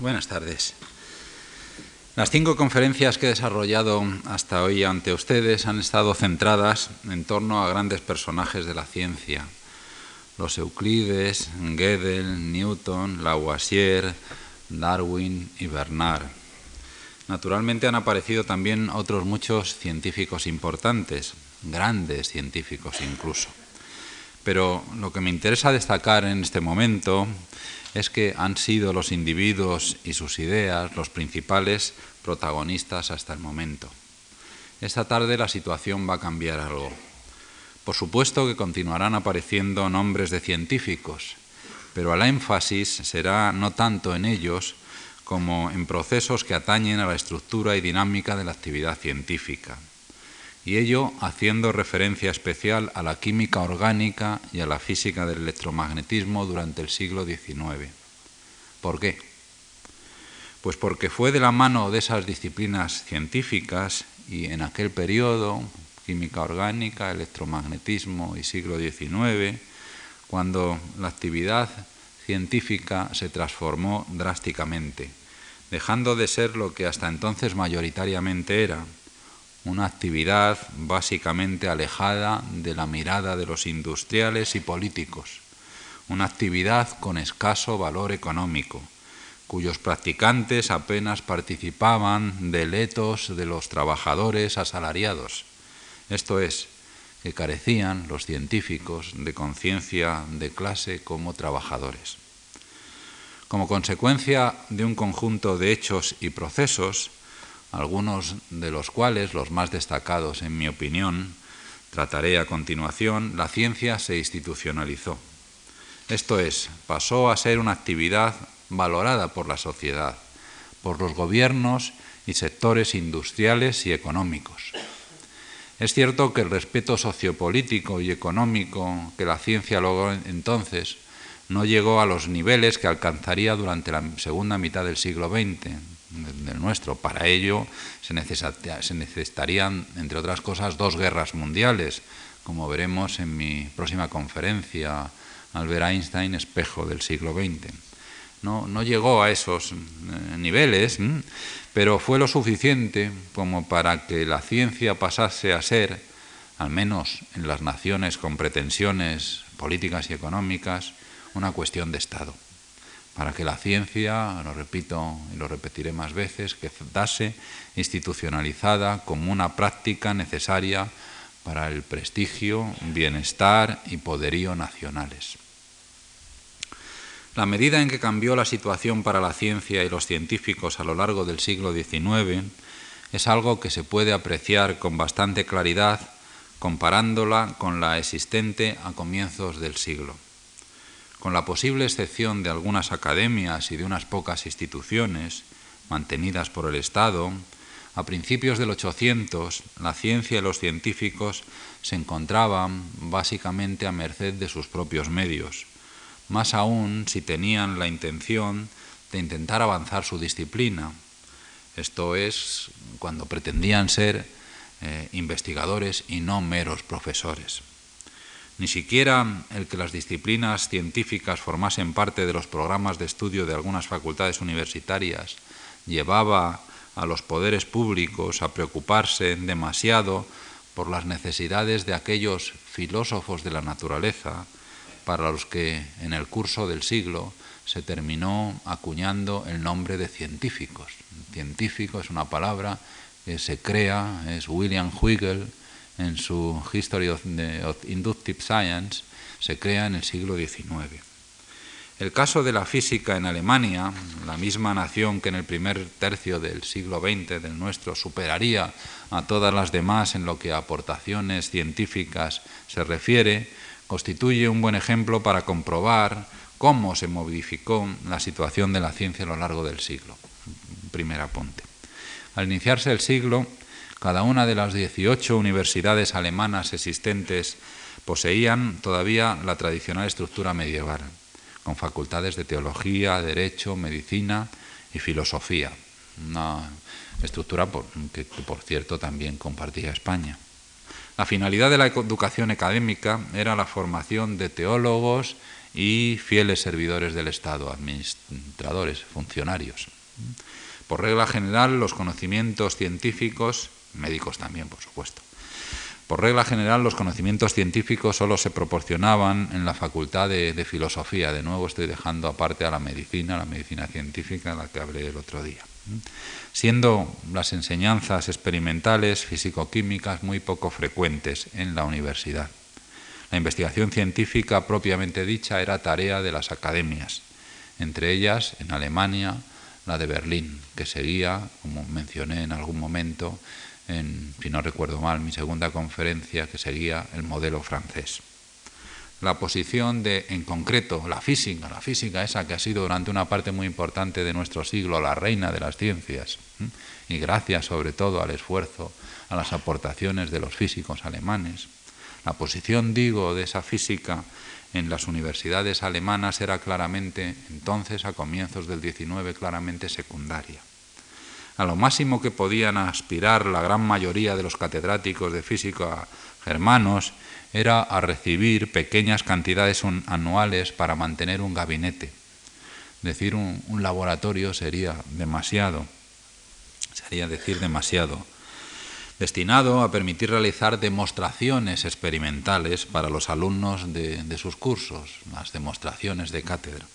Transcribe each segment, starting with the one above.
Buenas tardes. Las cinco conferencias que he desarrollado hasta hoy ante ustedes han estado centradas en torno a grandes personajes de la ciencia. Los Euclides, Gödel, Newton, Lavoisier, Darwin y Bernard. Naturalmente han aparecido también otros muchos científicos importantes, grandes científicos incluso. Pero lo que me interesa destacar en este momento es que han sido los individuos y sus ideas los principales protagonistas hasta el momento. Esta tarde la situación va a cambiar algo. Por supuesto que continuarán apareciendo nombres de científicos, pero el énfasis será no tanto en ellos como en procesos que atañen a la estructura y dinámica de la actividad científica y ello haciendo referencia especial a la química orgánica y a la física del electromagnetismo durante el siglo XIX. ¿Por qué? Pues porque fue de la mano de esas disciplinas científicas y en aquel periodo, química orgánica, electromagnetismo y siglo XIX, cuando la actividad científica se transformó drásticamente, dejando de ser lo que hasta entonces mayoritariamente era, una actividad básicamente alejada de la mirada de los industriales y políticos, una actividad con escaso valor económico, cuyos practicantes apenas participaban de letos de los trabajadores asalariados, esto es, que carecían los científicos de conciencia de clase como trabajadores. Como consecuencia de un conjunto de hechos y procesos, algunos de los cuales, los más destacados en mi opinión, trataré a continuación, la ciencia se institucionalizó. Esto es, pasó a ser una actividad valorada por la sociedad, por los gobiernos y sectores industriales y económicos. Es cierto que el respeto sociopolítico y económico que la ciencia logró entonces no llegó a los niveles que alcanzaría durante la segunda mitad del siglo XX, del nuestro. Para ello se, necesitarían, entre otras cosas, dos guerras mundiales, como veremos en mi próxima conferencia, Albert Einstein, espejo del siglo XX. No, no llegó a esos eh, niveles, pero fue lo suficiente como para que la ciencia pasase a ser, al menos en las naciones con pretensiones políticas y económicas, una cuestión de Estado para que la ciencia, lo repito y lo repetiré más veces, quedase institucionalizada como una práctica necesaria para el prestigio, bienestar y poderío nacionales. La medida en que cambió la situación para la ciencia y los científicos a lo largo del siglo XIX es algo que se puede apreciar con bastante claridad comparándola con la existente a comienzos del siglo con la posible excepción de algunas academias y de unas pocas instituciones mantenidas por el Estado, a principios del 800 la ciencia y los científicos se encontraban básicamente a merced de sus propios medios, más aún si tenían la intención de intentar avanzar su disciplina, esto es, cuando pretendían ser eh, investigadores y no meros profesores. Ni siquiera el que las disciplinas científicas formasen parte de los programas de estudio de algunas facultades universitarias llevaba a los poderes públicos a preocuparse demasiado por las necesidades de aquellos filósofos de la naturaleza para los que en el curso del siglo se terminó acuñando el nombre de científicos. Científico es una palabra que se crea, es William Huygens, en su History of, Inductive Science, se crea en el siglo XIX. El caso de la física en Alemania, la misma nación que en el primer tercio del siglo XX del nuestro superaría a todas las demás en lo que a aportaciones científicas se refiere, constituye un buen ejemplo para comprobar cómo se modificó la situación de la ciencia a lo largo del siglo. Primer apunte. Al iniciarse el siglo, cada una de las 18 universidades alemanas existentes poseían todavía la tradicional estructura medieval, con facultades de teología, derecho, medicina y filosofía. Una estructura que, por cierto, también compartía España. La finalidad de la educación académica era la formación de teólogos y fieles servidores del Estado, administradores, funcionarios. Por regla general, los conocimientos científicos, médicos también, por supuesto, por regla general, los conocimientos científicos solo se proporcionaban en la facultad de, filosofía. De nuevo estoy dejando aparte a la medicina, la medicina científica, la que hablé el otro día. Siendo las enseñanzas experimentales, físico-químicas, muy poco frecuentes en la universidad. La investigación científica propiamente dicha era tarea de las academias, entre ellas, en Alemania, la de Berlín, que seguía, como mencioné en algún momento, en, si no recuerdo mal, mi segunda conferencia, que seguía el modelo francés. La posición de, en concreto, la física, la física esa que ha sido durante una parte muy importante de nuestro siglo la reina de las ciencias, y gracias sobre todo al esfuerzo, a las aportaciones de los físicos alemanes. La posición, digo, de esa física en las universidades alemanas era claramente, entonces, a comienzos del XIX, claramente secundaria a lo máximo que podían aspirar la gran mayoría de los catedráticos de física germanos era a recibir pequeñas cantidades anuales para mantener un gabinete. Decir un, laboratorio sería demasiado, sería decir demasiado, destinado a permitir realizar demostraciones experimentales para los alumnos de, de sus cursos, las demostraciones de cátedra.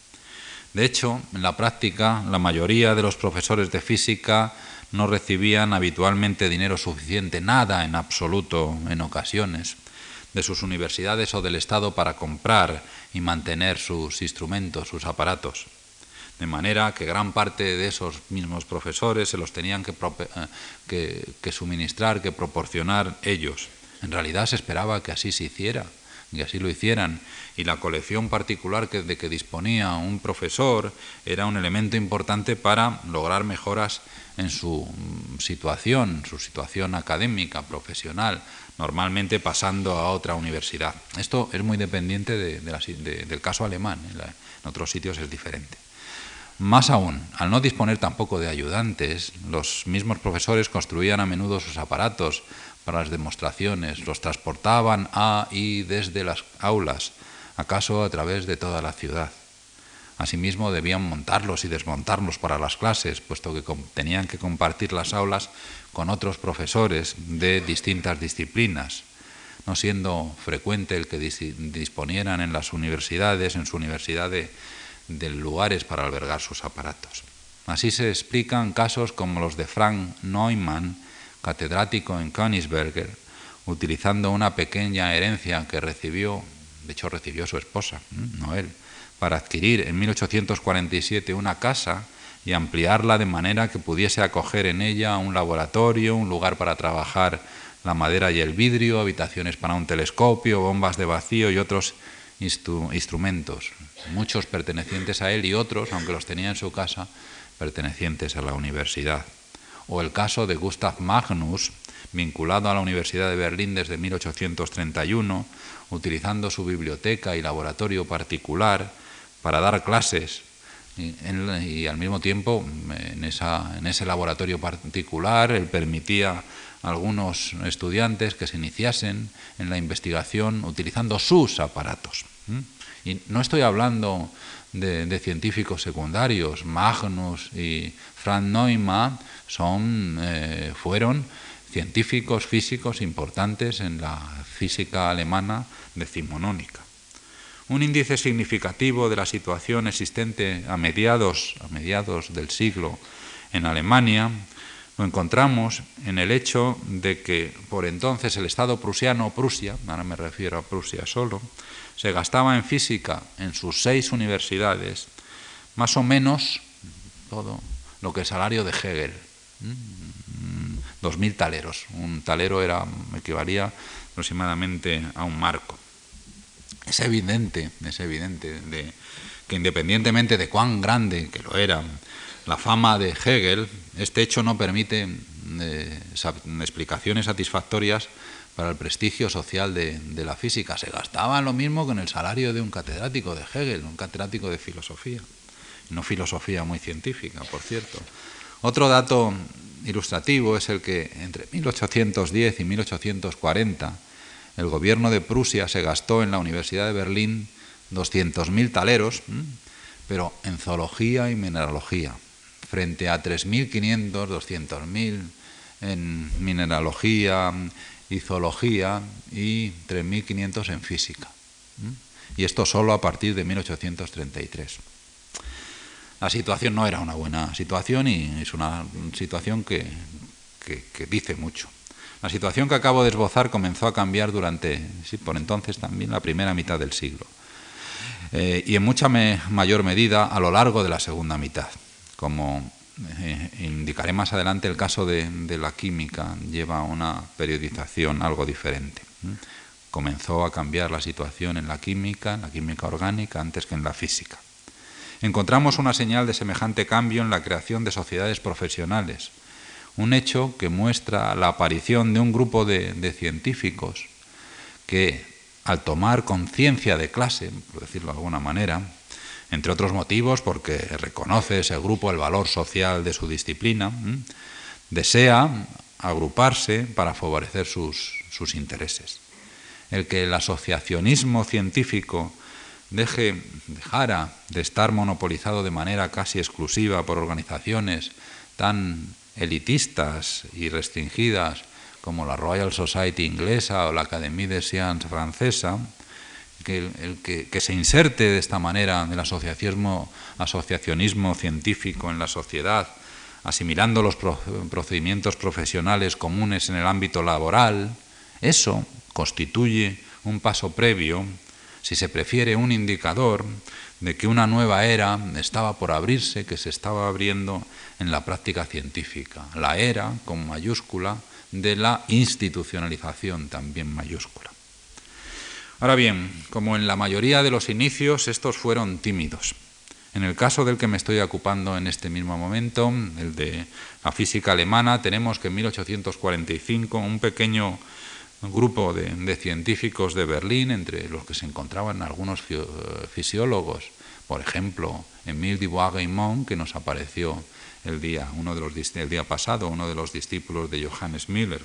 De hecho, en la práctica, la mayoría de los profesores de física no recibían habitualmente dinero suficiente, nada en absoluto en ocasiones, de sus universidades o del Estado para comprar y mantener sus instrumentos, sus aparatos. De manera que gran parte de esos mismos profesores se los tenían que, eh, suministrar, que proporcionar ellos. En realidad se esperaba que así se hiciera y así lo hicieran. Y la colección particular que, de que disponía un profesor era un elemento importante para lograr mejoras en su mm, situación, su situación académica, profesional, normalmente pasando a otra universidad. Esto es muy dependiente del caso alemán, en otros sitios es diferente. Más aún, al no disponer tampoco de ayudantes, los mismos profesores construían a menudo sus aparatos para las demostraciones, los transportaban a y desde las aulas, acaso a través de toda la ciudad. Asimismo, debían montarlos y desmontarlos para las clases, puesto que tenían que compartir las aulas con otros profesores de distintas disciplinas, no siendo frecuente el que disponieran en las universidades, en su universidad, de lugares para albergar sus aparatos. Así se explican casos como los de Frank Neumann, catedrático en Königsberger, utilizando una pequeña herencia que recibió, de hecho recibió su esposa, no él, para adquirir en 1847 una casa y ampliarla de manera que pudiese acoger en ella un laboratorio, un lugar para trabajar la madera y el vidrio, habitaciones para un telescopio, bombas de vacío y otros instrumentos, muchos pertenecientes a él y otros, aunque los tenía en su casa, pertenecientes a la universidad o el caso de Gustav Magnus, vinculado a la Universidad de Berlín desde 1831, utilizando su biblioteca y laboratorio particular para dar clases y, al mismo tiempo en, en, ese laboratorio particular él permitía a algunos estudiantes que se iniciasen en la investigación utilizando sus aparatos. Y no estoy hablando de, científicos secundarios, Magnus y Franz Neumann, son, eh, fueron científicos físicos importantes en la física alemana decimonónica. Un índice significativo de la situación existente a mediados, a mediados del siglo en Alemania lo encontramos en el hecho de que por entonces el Estado prusiano, Prusia, ahora me refiero a Prusia solo, se gastaba en física en sus seis universidades más o menos todo lo que el salario de Hegel, dos mil taleros. Un talero era, equivalía aproximadamente a un marco. Es evidente, es evidente de, que independientemente de cuán grande que lo era la fama de Hegel, este hecho no permite eh, explicaciones satisfactorias para el prestigio social de, la física. Se gastaba lo mismo que en el salario de un catedrático de Hegel, un catedrático de filosofía. No filosofía muy científica, por cierto. Otro dato ilustrativo es el que entre 1810 y 1840 el gobierno de Prusia se gastó en la Universidad de Berlín 200.000 taleros, pero en zoología y mineralogía, frente a 3.500, 200.000 en mineralogía y zoología y 3.500 en física. Y esto solo a partir de 1833. La situación no era una buena situación y es una situación que, que, dice mucho. La situación que acabo de esbozar comenzó a cambiar durante, sí, por entonces también, la primera mitad del siglo. Eh, y en mucha mayor medida a lo largo de la segunda mitad. Como eh, indicaré más adelante, el caso de, la química lleva una periodización algo diferente. Comenzó a cambiar la situación en la química, en la química orgánica, antes que en la física. Encontramos una señal de semejante cambio en la creación de sociedades profesionales, un hecho que muestra la aparición de un grupo de científicos que al tomar conciencia de clase, por decirlo de alguna manera, entre otros motivos porque reconoce ese grupo el valor social de su disciplina, desea agruparse para favorecer sus, intereses. El que el asociacionismo científico deje, dejara de estar monopolizado de manera casi exclusiva por organizaciones tan elitistas y restringidas como la Royal Society inglesa o la Académie des Sciences francesa, que, el, que, se inserte de esta manera el asociacionismo, asociacionismo científico en la sociedad, asimilando los procedimientos profesionales comunes en el ámbito laboral, eso constituye un paso previo, si se prefiere un indicador, de que una nueva era estaba por abrirse, que se estaba abriendo en la práctica científica. La era, con mayúscula, de la institucionalización, también mayúscula. Ahora bien, como en la mayoría de los inicios, estos fueron tímidos. En el caso del que me estoy ocupando en este mismo momento, el de la física alemana, tenemos que en 1845 un pequeño grupo de, científicos de Berlín, entre los que se encontraban algunos fisiólogos, por ejemplo, Emile Dubois-Guimont, que nos apareció el día, uno de los, el día pasado, uno de los discípulos de Johannes Müller.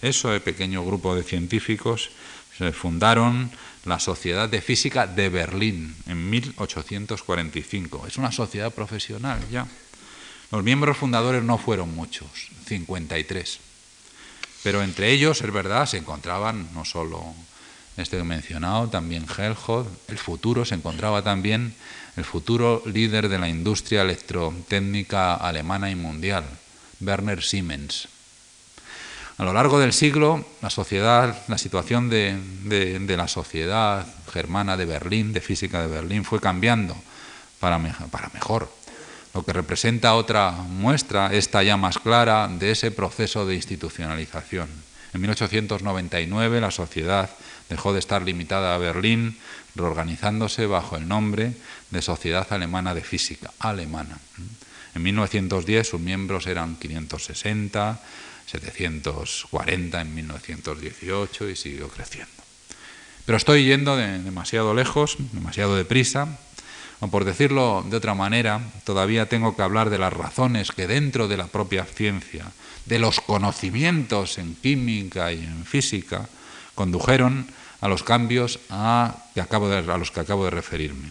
Eso, el pequeño grupo de científicos, se fundaron la Sociedad de Física de Berlín en 1845. Es una sociedad profesional ya. Los miembros fundadores no fueron muchos, 53. Pero entre ellos, es verdad, se encontraban no solo este que he mencionado, también Helmholtz, el futuro, se encontraba también el futuro líder de la industria electrotécnica alemana y mundial, Werner Siemens. A lo largo del siglo, la sociedad, la situación de, la sociedad germana de Berlín, de física de Berlín, fue cambiando para, para mejor, lo que representa otra muestra, esta ya más clara, de ese proceso de institucionalización. En 1899 la sociedad dejó de estar limitada a Berlín, reorganizándose bajo el nombre de Sociedad Alemana de Física, alemana. En 1910 sus miembros eran 560, 740 en 1918 y siguió creciendo. Pero estoy yendo demasiado lejos, demasiado deprisa, o por decirlo de otra manera, todavía tengo que hablar de las razones que dentro de la propia ciencia, de los conocimientos en química y en física, condujeron a los cambios a, a los que acabo de referirme.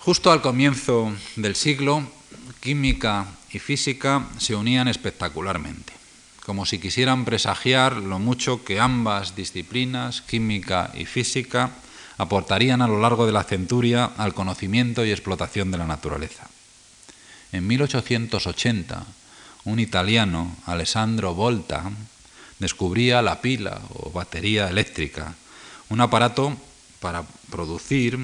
Justo al comienzo del siglo, química y física se unían espectacularmente, como si quisieran presagiar lo mucho que ambas disciplinas, química y física, aportarían a lo largo de la centuria al conocimiento y explotación de la naturaleza. En 1880, un italiano, Alessandro Volta, descubría la pila o batería eléctrica, un aparato para producir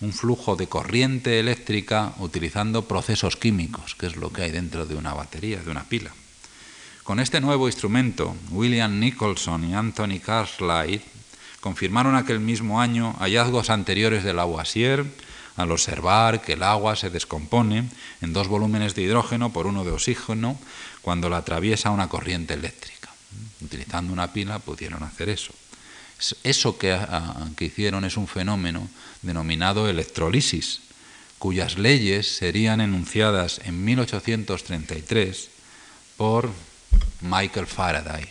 un flujo de corriente eléctrica utilizando procesos químicos, que es lo que hay dentro de una batería, de una pila. Con este nuevo instrumento, William Nicholson y Anthony Carlisle confirmaron aquel mismo año hallazgos anteriores de Lavoisier al observar que el agua se descompone en dos volúmenes de hidrógeno por uno de oxígeno cuando la atraviesa una corriente eléctrica. Utilizando una pila pudieron hacer eso. Eso que, que hicieron es un fenómeno denominado electrolisis, cuyas leyes serían enunciadas en 1833 por Michael Faraday,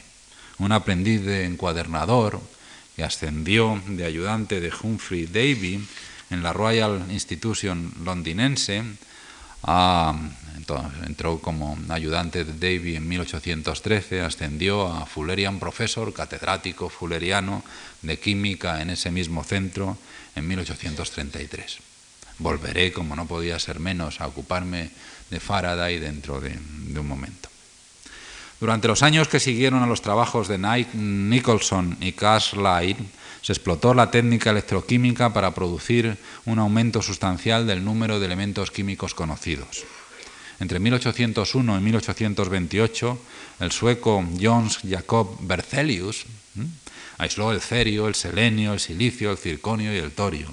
un aprendiz de encuadernador que ascendió de ayudante de Humphrey Davy en la Royal Institution londinense, entró como ayudante de Davy en 1813, ascendió a Fullerian Professor, catedrático fulleriano de química en ese mismo centro en 1833. Volveré, como no podía ser menos, a ocuparme de Faraday dentro de, un momento. Durante los años que siguieron a los trabajos de Nicholson y Carlisle, se explotó la técnica electroquímica para producir un aumento sustancial del número de elementos químicos conocidos. Entre 1801 y 1828, el sueco Johannes Jacob Berzelius aisló el cerio, el selenio, el silicio, el circonio y el torio.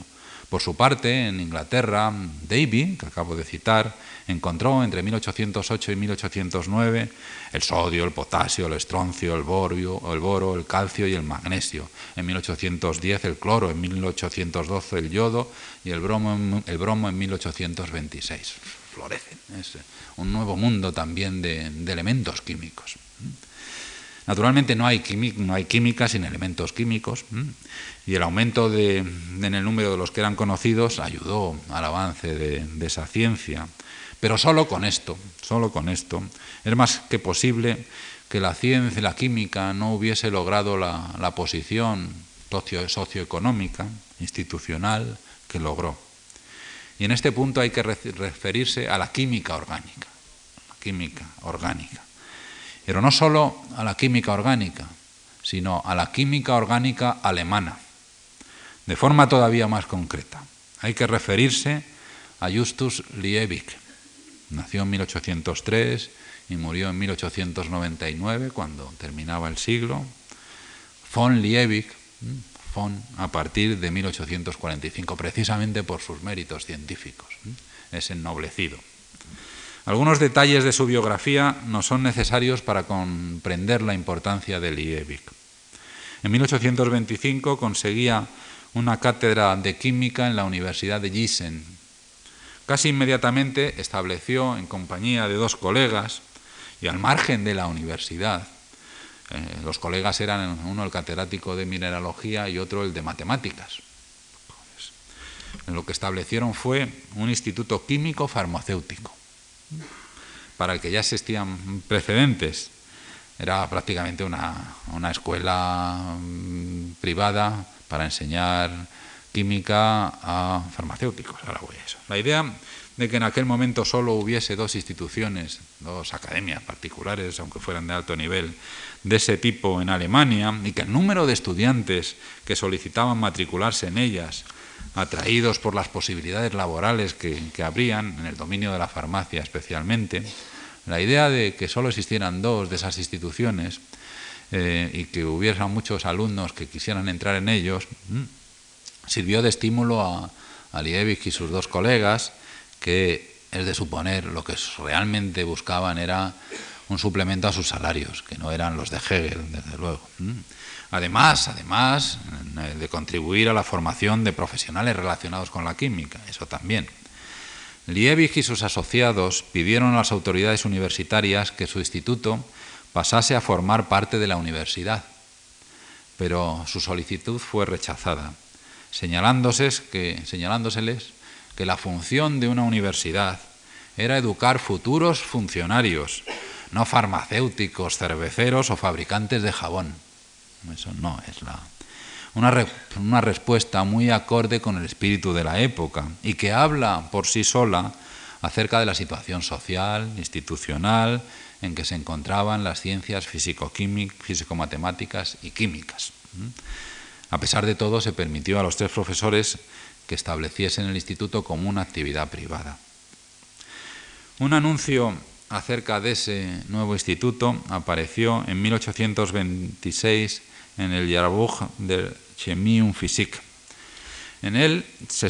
Por su parte, en Inglaterra, Davy, que acabo de citar, encontró entre 1808 y 1809 el sodio, el potasio, el estroncio, el borio, el boro, el calcio y el magnesio. En 1810 el cloro, en 1812 el yodo y el bromo en, el bromo en 1826. Florecen. Es un nuevo mundo también de, elementos químicos. Naturalmente no hay, no hay química sin elementos químicos y el aumento en el número de los que eran conocidos ayudó al avance de esa ciencia. Pero solo con esto, solo con esto, es más que posible que la ciencia y la química no hubiese logrado la, posición socioeconómica, institucional, que logró. Y en este punto hay que referirse a la química orgánica, la química orgánica. Pero no solo a la química orgánica, sino a la química orgánica alemana, de forma todavía más concreta. Hay que referirse a Justus Liebig, Nació en 1803 y murió en 1899, cuando terminaba el siglo. Von Liebig, von a partir de 1845, precisamente por sus méritos científicos. Es ennoblecido. Algunos detalles de su biografía no son necesarios para comprender la importancia de Liebig. En 1825 conseguía una cátedra de química en la Universidad de Gießen, Casi inmediatamente estableció, en compañía de dos colegas y al margen de la universidad, eh, los colegas eran uno el catedrático de mineralogía y otro el de matemáticas. lo que establecieron fue un instituto químico farmacéutico, para el que ya existían precedentes. Era prácticamente una, una escuela mm, privada para enseñar química a farmacéuticos. Ahora voy a eso. La idea de que en aquel momento solo hubiese dos instituciones, dos academias particulares, aunque fueran de alto nivel, de ese tipo en Alemania, y que el número de estudiantes que solicitaban matricularse en ellas, atraídos por las posibilidades laborales que, habrían, en el dominio de la farmacia especialmente, la idea de que solo existieran dos de esas instituciones eh, y que hubiera muchos alumnos que quisieran entrar en ellos, sirvió de estímulo a, Liebig y sus dos colegas, que es de suponer lo que realmente buscaban era un suplemento a sus salarios, que no eran los de Hegel, desde luego. Además, además eh, de contribuir a la formación de profesionales relacionados con la química, eso también. Liebig y sus asociados pidieron a las autoridades universitarias que su instituto pasase a formar parte de la universidad, pero su solicitud fue rechazada señalándoseles que, señalándoseles que la función de una universidad era educar futuros funcionarios, no farmacéuticos, cerveceros o fabricantes de jabón. Eso no es la, una, una, respuesta muy acorde con el espíritu de la época y que habla por sí sola acerca de la situación social, institucional, en que se encontraban las ciencias físico-matemáticas y químicas. A pesar de todo, se permitió a los tres profesores que estableciesen el instituto como una actividad privada. Un anuncio acerca de ese nuevo instituto apareció en 1826 en el Jahrbuch der Chemie und Physik. En él,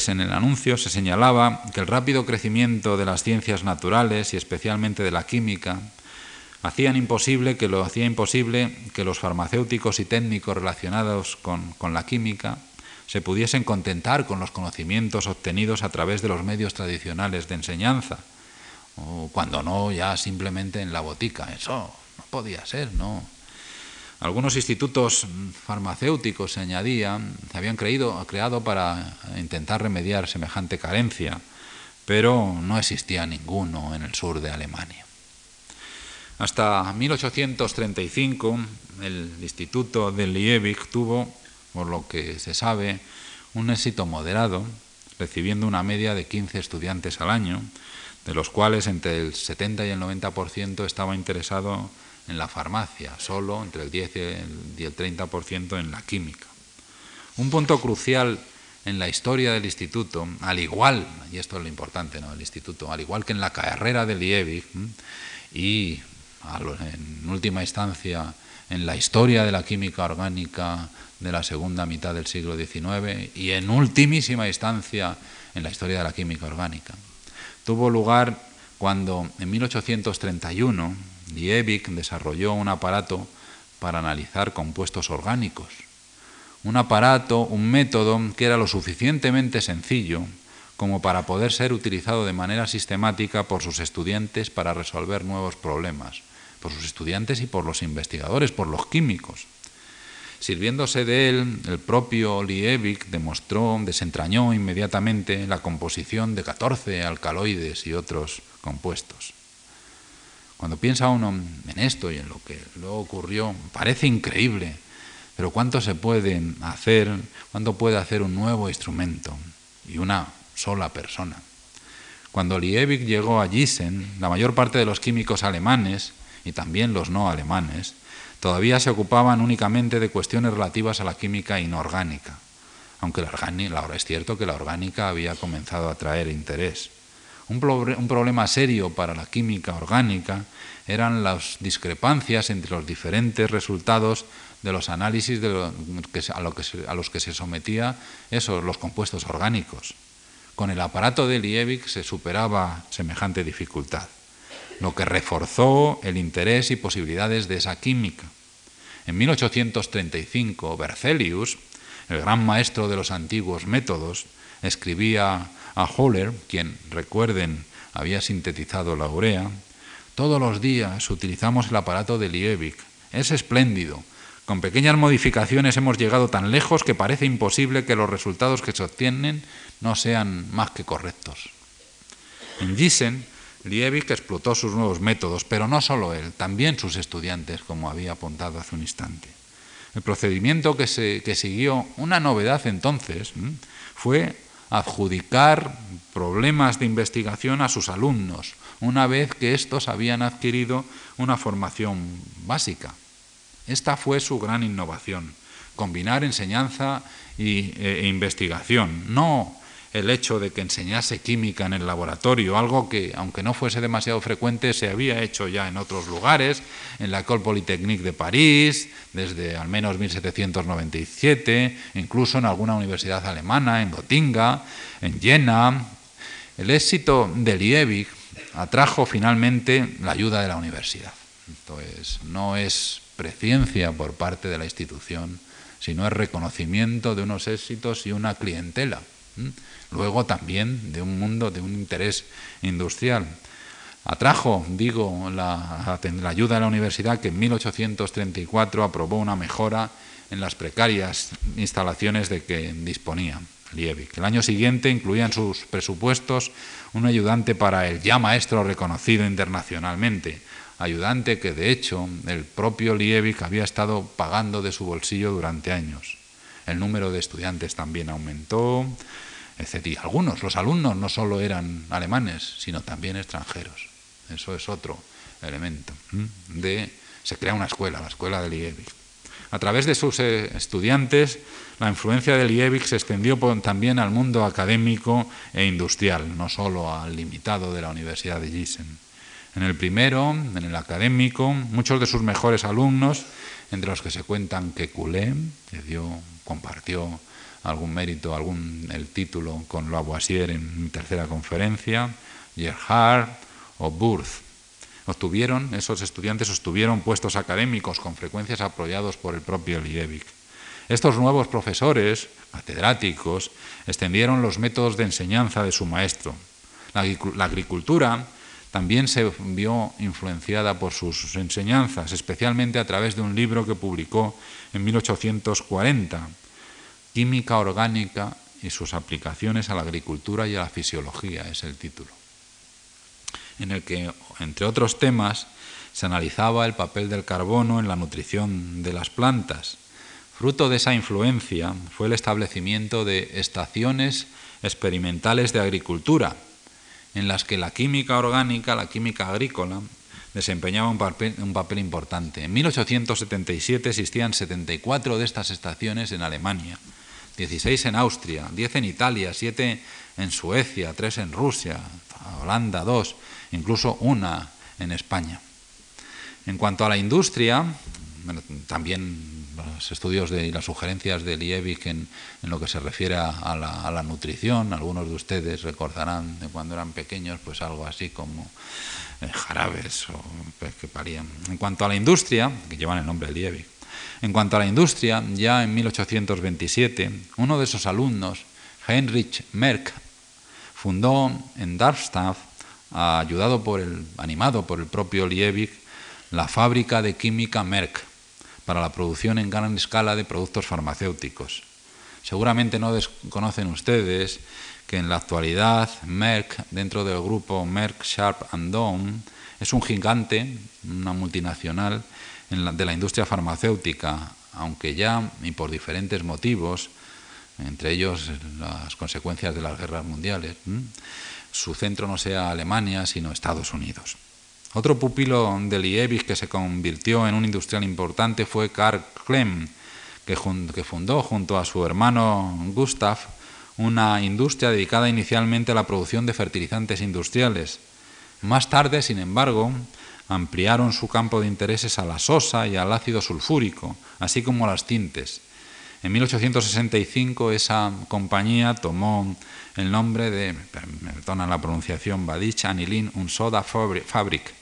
en el anuncio, se señalaba que el rápido crecimiento de las ciencias naturales y especialmente de la química hacían imposible que lo hacía imposible que los farmacéuticos y técnicos relacionados con, la química se pudiesen contentar con los conocimientos obtenidos a través de los medios tradicionales de enseñanza, o cuando no ya simplemente en la botica. Eso no podía ser, ¿no? Algunos institutos farmacéuticos, se añadía, se habían creído, creado para intentar remediar semejante carencia, pero no existía ninguno en el sur de Alemania. Hasta 1835 el Instituto de Liebig tuvo, por lo que se sabe, un éxito moderado, recibiendo una media de 15 estudiantes al año, de los cuales entre el 70 y el 90% estaba interesado en la farmacia, solo entre el 10 y el 30% en la química. Un punto crucial en la historia del instituto, al igual, y esto es lo importante, ¿no? El instituto, al igual que en la carrera de Liebig y en última instancia en la historia de la química orgánica de la segunda mitad del siglo XIX y en ultimísima instancia en la historia de la química orgánica. Tuvo lugar cuando en 1831 Liebig desarrolló un aparato para analizar compuestos orgánicos. Un aparato, un método que era lo suficientemente sencillo como para poder ser utilizado de manera sistemática por sus estudiantes para resolver nuevos problemas, por sus estudiantes y por los investigadores, por los químicos. Sirviéndose de él, el propio Liebig demostró, desentrañó inmediatamente la composición de 14 alcaloides y otros compuestos. Cuando piensa uno en esto y en lo que luego ocurrió, parece increíble, pero ¿cuánto se puede hacer, cuánto puede hacer un nuevo instrumento y una sola persona? Cuando Liebig llegó a Gießen, la mayor parte de los químicos alemanes, y también los no alemanes, todavía se ocupaban únicamente de cuestiones relativas a la química inorgánica, aunque la, es cierto que la orgánica había comenzado a traer interés. Un, problema serio para la química orgánica eran las discrepancias entre los diferentes resultados de los análisis a, los que se sometía esos, los compuestos orgánicos. Con el aparato de Liebig se superaba semejante dificultad, lo que reforzó el interés y posibilidades de esa química. En 1835, Berzelius, el gran maestro de los antiguos métodos, escribía a Holler, quien, recuerden, había sintetizado la urea, todos los días utilizamos el aparato de Liebig. Es espléndido. Con pequeñas modificaciones hemos llegado tan lejos que parece imposible que los resultados que se obtienen no sean más que correctos. En Gießen, Liebig explotó sus nuevos métodos, pero no solo él, también sus estudiantes, como había apuntado hace un instante. El procedimiento que, se, que siguió, una novedad entonces, fue adjudicar problemas de investigación a sus alumnos, una vez que estos habían adquirido una formación básica. Esta fue su gran innovación, combinar enseñanza y, e, e investigación, no el hecho de que enseñase química en el laboratorio, algo que, aunque no fuese demasiado frecuente, se había hecho ya en otros lugares, en la École Polytechnique de París, desde al menos 1797, incluso en alguna universidad alemana, en Gotinga, en Jena. El éxito de Liebig atrajo finalmente la ayuda de la universidad. Entonces, no es preciencia por parte de la institución, sino es reconocimiento de unos éxitos y una clientela luego también de un mundo, de un interés industrial. Atrajo, digo, la, ayuda de la universidad que en 1834 aprobó una mejora en las precarias instalaciones de que disponía Liebig. El año siguiente incluía en sus presupuestos un ayudante para el ya maestro reconocido internacionalmente, ayudante que de hecho el propio Liebig había estado pagando de su bolsillo durante años. El número de estudiantes también aumentó, algunos, los alumnos no solo eran alemanes, sino también extranjeros. Eso es otro elemento. Se crea una escuela, la escuela de Liebig. A través de sus eh, estudiantes, la influencia de Liebig se extendió también al mundo académico e industrial, no solo al limitado de la Universidad de Gießen. En el primero, en el académico, muchos de sus mejores alumnos, entre los que se cuentan que que dio, compartió algún mérito, algún el título con Lavoisier en tercera conferencia, Gerhard o Burth. Obtuvieron, esos estudiantes obtuvieron puestos académicos con frecuencias apoyados por el propio Liebig. Estos nuevos profesores, catedráticos, extendieron los métodos de enseñanza de su maestro. La, agricultura también se vio influenciada por sus enseñanzas, especialmente a través de un libro que publicó en 1840, Química Orgánica y sus aplicaciones a la agricultura y a la fisiología, es el título, en el que, entre otros temas, se analizaba el papel del carbono en la nutrición de las plantas. Fruto de esa influencia fue el establecimiento de estaciones experimentales de agricultura, en las que la química orgánica, la química agrícola, desempeñaba un papel, un papel, importante. En 1877 existían 74 de estas estaciones en Alemania, 16 en Austria, 10 en Italia, 7 en Suecia, 3 en Rusia, Holanda 2, incluso una en España. En cuanto a la industria, también los estudios de, y las sugerencias de Liebig en, lo que se refiere a la, nutrición, algunos de ustedes recordarán de cuando eran pequeños, pues algo así como eh, jarabes o pues, que parían. En cuanto a la industria, que llevan el nombre de Liebig, en cuanto a la industria, ya en 1827, uno de esos alumnos, Heinrich Merck, fundó en Darmstadt, ayudado por el, animado por el propio Liebig, la fábrica de química Merck para la producción en gran escala de productos farmacéuticos. Seguramente no desconocen ustedes que en la actualidad Merck, dentro del grupo Merck Sharp and Dohme, es un gigante, una multinacional de la industria farmacéutica, aunque ya, y por diferentes motivos, entre ellos las consecuencias de las guerras mundiales, su centro no sea Alemania, sino Estados Unidos. Otro pupilo de Liebig que se convirtió en un industrial importante fue Karl Klemm, que, fundó junto a su hermano Gustav una industria dedicada inicialmente a la producción de fertilizantes industriales. Más tarde, sin embargo, ampliaron su campo de intereses a la sosa y al ácido sulfúrico, así como a las tintes. En 1865 esa compañía tomó el nombre de, me perdonan la pronunciación, Badich Anilin Unsoda Fabrik,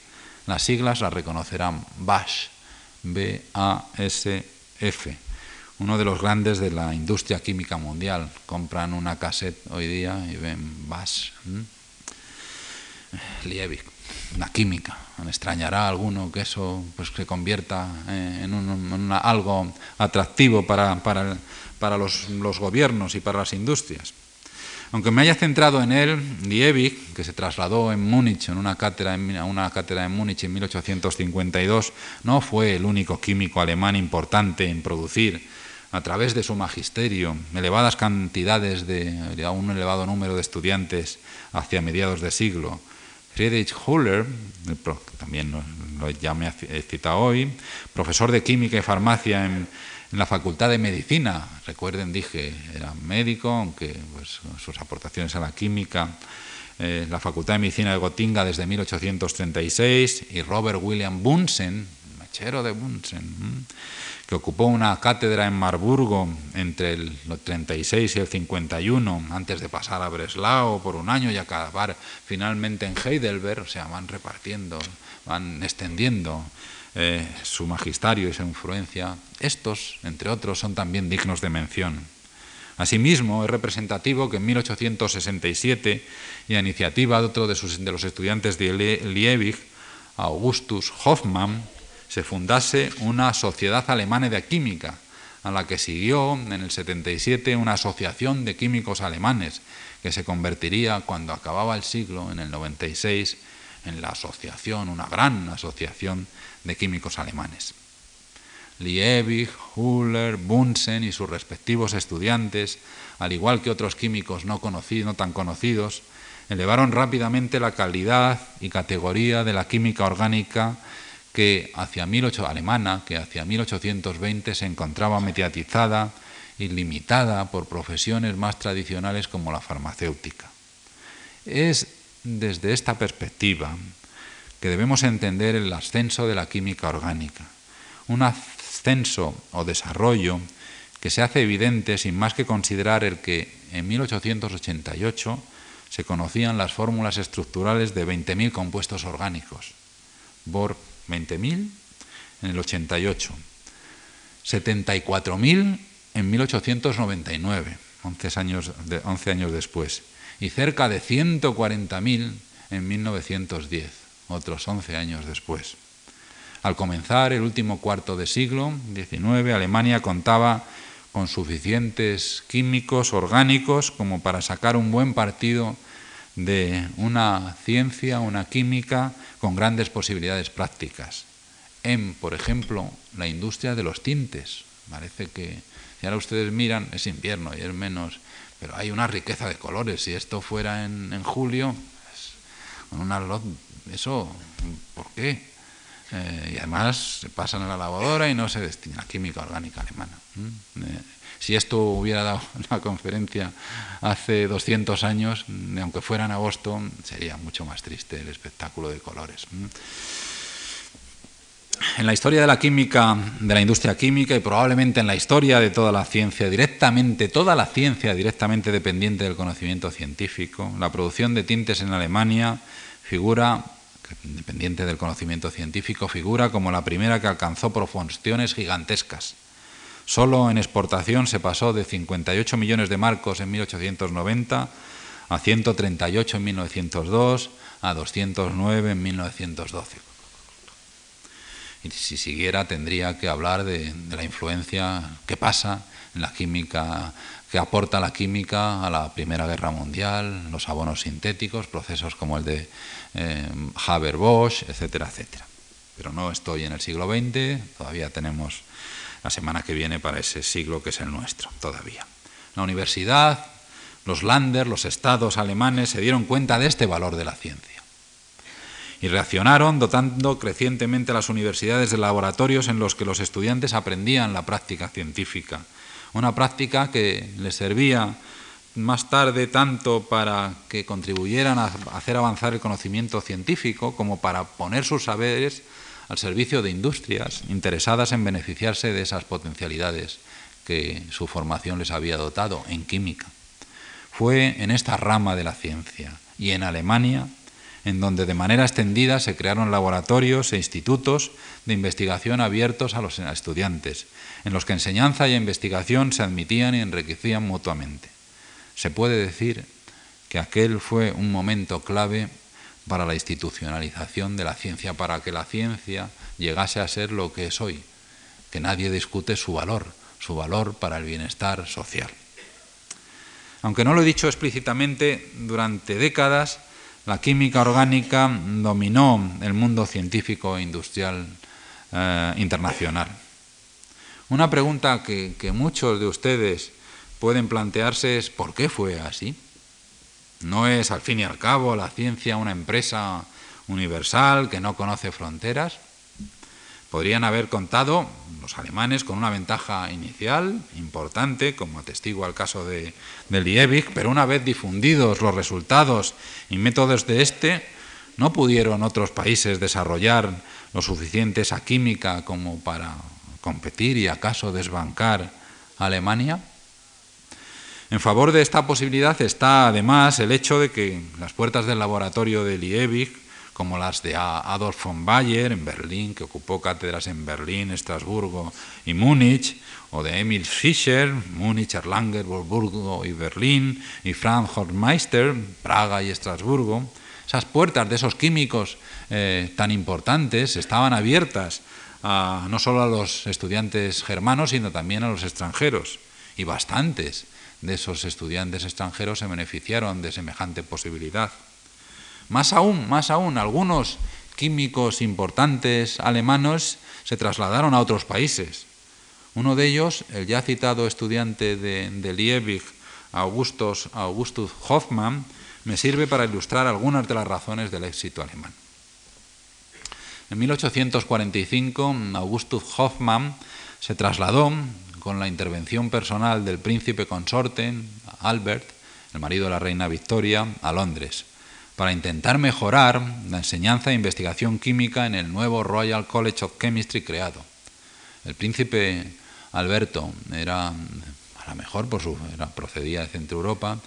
las siglas las reconocerán BASF, B-A-S-F, uno de los grandes de la industria química mundial. Compran una cassette hoy día y ven BASF. Liebig, la química. Extrañará a alguno que eso pues, se convierta eh, en, algo atractivo para, los gobiernos y para las industrias. Aunque me haya centrado en él, Liebig, que se trasladó en Múnich, en una cátedra en, a una cátedra en Múnich en 1852, no fue el único químico alemán importante en producir a través de su magisterio elevadas cantidades de, un elevado número de estudiantes hacia mediados de siglo. Friedrich Huller, también lo, ya me he citado hoy, profesor de química y farmacia en en la Facultad de Medicina, recuerden, dije, era médico, aunque pues, sus aportaciones a la química, eh, la Facultad de Medicina de Gotinga desde 1836, y Robert William Bunsen, mechero de Bunsen, que ocupó una cátedra en Marburgo entre el 36 y el 51, antes de pasar a Breslau por un año y acabar finalmente en Heidelberg, o sea, van repartiendo, van extendiendo eh, su magisterio y su influencia, estos, entre otros, son también dignos de mención. Asimismo, es representativo que en 1867, y a iniciativa de otro de, de los estudiantes de Liebig, Augustus Hoffmann, se fundase una sociedad alemana de química, a la que siguió en el 77 una asociación de químicos alemanes, que se convertiría cuando acababa el siglo, en el 96, en la asociación, una gran asociación de químicos alemanes. Liebig, Huller, Bunsen y sus respectivos estudiantes, al igual que otros químicos no, conocidos, no tan conocidos, elevaron rápidamente la calidad y categoría de la química orgánica que hacia 18, alemana, que hacia 1820 se encontraba mediatizada y limitada por profesiones más tradicionales como la farmacéutica. Es desde esta perspectiva que debemos entender el ascenso de la química orgánica, un ascenso o desarrollo que se hace evidente sin más que considerar el que en 1888 se conocían las fórmulas estructurales de 20.000 compuestos orgánicos. Bohr 20.000 en el 88, 74.000 en 1899, 11 años, 11 años después, y cerca de 140.000 en 1910. otros 11 años después. Al comenzar el último cuarto de siglo XIX, Alemania contaba con suficientes químicos orgánicos como para sacar un buen partido de una ciencia, una química con grandes posibilidades prácticas. En, por ejemplo, la industria de los tintes. Parece que, si ahora ustedes miran, es invierno y es menos, pero hay una riqueza de colores. Si esto fuera en, julio, pues, con una eso, ¿por qué? Eh, y además se pasan a la lavadora y no se destina a química orgánica alemana. Si esto hubiera dado una conferencia hace 200 años, aunque fuera en agosto, sería mucho más triste el espectáculo de colores. En la historia de la química, de la industria química y probablemente en la historia de toda la ciencia, directamente, toda la ciencia directamente dependiente del conocimiento científico, la producción de tintes en Alemania figura independiente del conocimiento científico, figura como la primera que alcanzó proporciones gigantescas. Solo en exportación se pasó de 58 millones de marcos en 1890 a 138 en 1902 a 209 en 1912. Y si siguiera tendría que hablar de, la influencia que pasa en la química, que aporta la química a la Primera Guerra Mundial, los abonos sintéticos, procesos como el de eh, Haber-Bosch, etcétera, etcétera. Pero no estoy en el siglo XX, todavía tenemos la semana que viene para ese siglo que es el nuestro, todavía. La universidad, los Länder, los estados alemanes se dieron cuenta de este valor de la ciencia y reaccionaron dotando crecientemente las universidades de laboratorios en los que los estudiantes aprendían la práctica científica, una práctica que les servía más tarde tanto para que contribuyeran a hacer avanzar el conocimiento científico como para poner sus saberes al servicio de industrias interesadas en beneficiarse de esas potencialidades que su formación les había dotado en química. Fue en esta rama de la ciencia y en Alemania en donde de manera extendida se crearon laboratorios e institutos de investigación abiertos a los estudiantes, en los que enseñanza y investigación se admitían y enriquecían mutuamente. Se puede decir que aquel fue un momento clave para la institucionalización de la ciencia, para que la ciencia llegase a ser lo que es hoy, que nadie discute su valor, su valor para el bienestar social. Aunque no lo he dicho explícitamente, durante décadas la química orgánica dominó el mundo científico e industrial eh, internacional. Una pregunta que muchos de ustedes pueden plantearse es ¿por qué fue así? ¿No es al fin y al cabo la ciencia una empresa universal que no conoce fronteras? Podrían haber contado los alemanes con una ventaja inicial importante, como atestigua el caso de, Liebig, pero una vez difundidos los resultados y métodos de este, ¿no pudieron otros países desarrollar lo suficiente esa química como para competir y acaso desbancar a Alemania? En favor de esta posibilidad está además el hecho de que las puertas del laboratorio de Liebig, como las de Adolf von Bayer en Berlín, que ocupó cátedras en Berlín, Estrasburgo y Múnich, o de Emil Fischer, Múnich, Erlanger, Wolfsburgo y Berlín, y Franz Horstmeister, Praga y Estrasburgo, esas puertas de esos químicos eh, tan importantes estaban abiertas no solo a los estudiantes germanos, sino también a los extranjeros, y bastantes de esos estudiantes extranjeros se beneficiaron de semejante posibilidad. Más aún, más aún, algunos químicos importantes alemanes se trasladaron a otros países. Uno de ellos, el ya citado estudiante de, de Liebig, Augustus, Augustus Hoffmann, me sirve para ilustrar algunas de las razones del éxito alemán. En 1845, Augustus Hoffmann se trasladó con la intervención personal del príncipe consorte, Albert, el marido de la reina Victoria, a Londres, para intentar mejorar la enseñanza e investigación química en el nuevo Royal College of Chemistry creado. El príncipe Alberto era, a lo mejor por su, procedía de Centro Europa,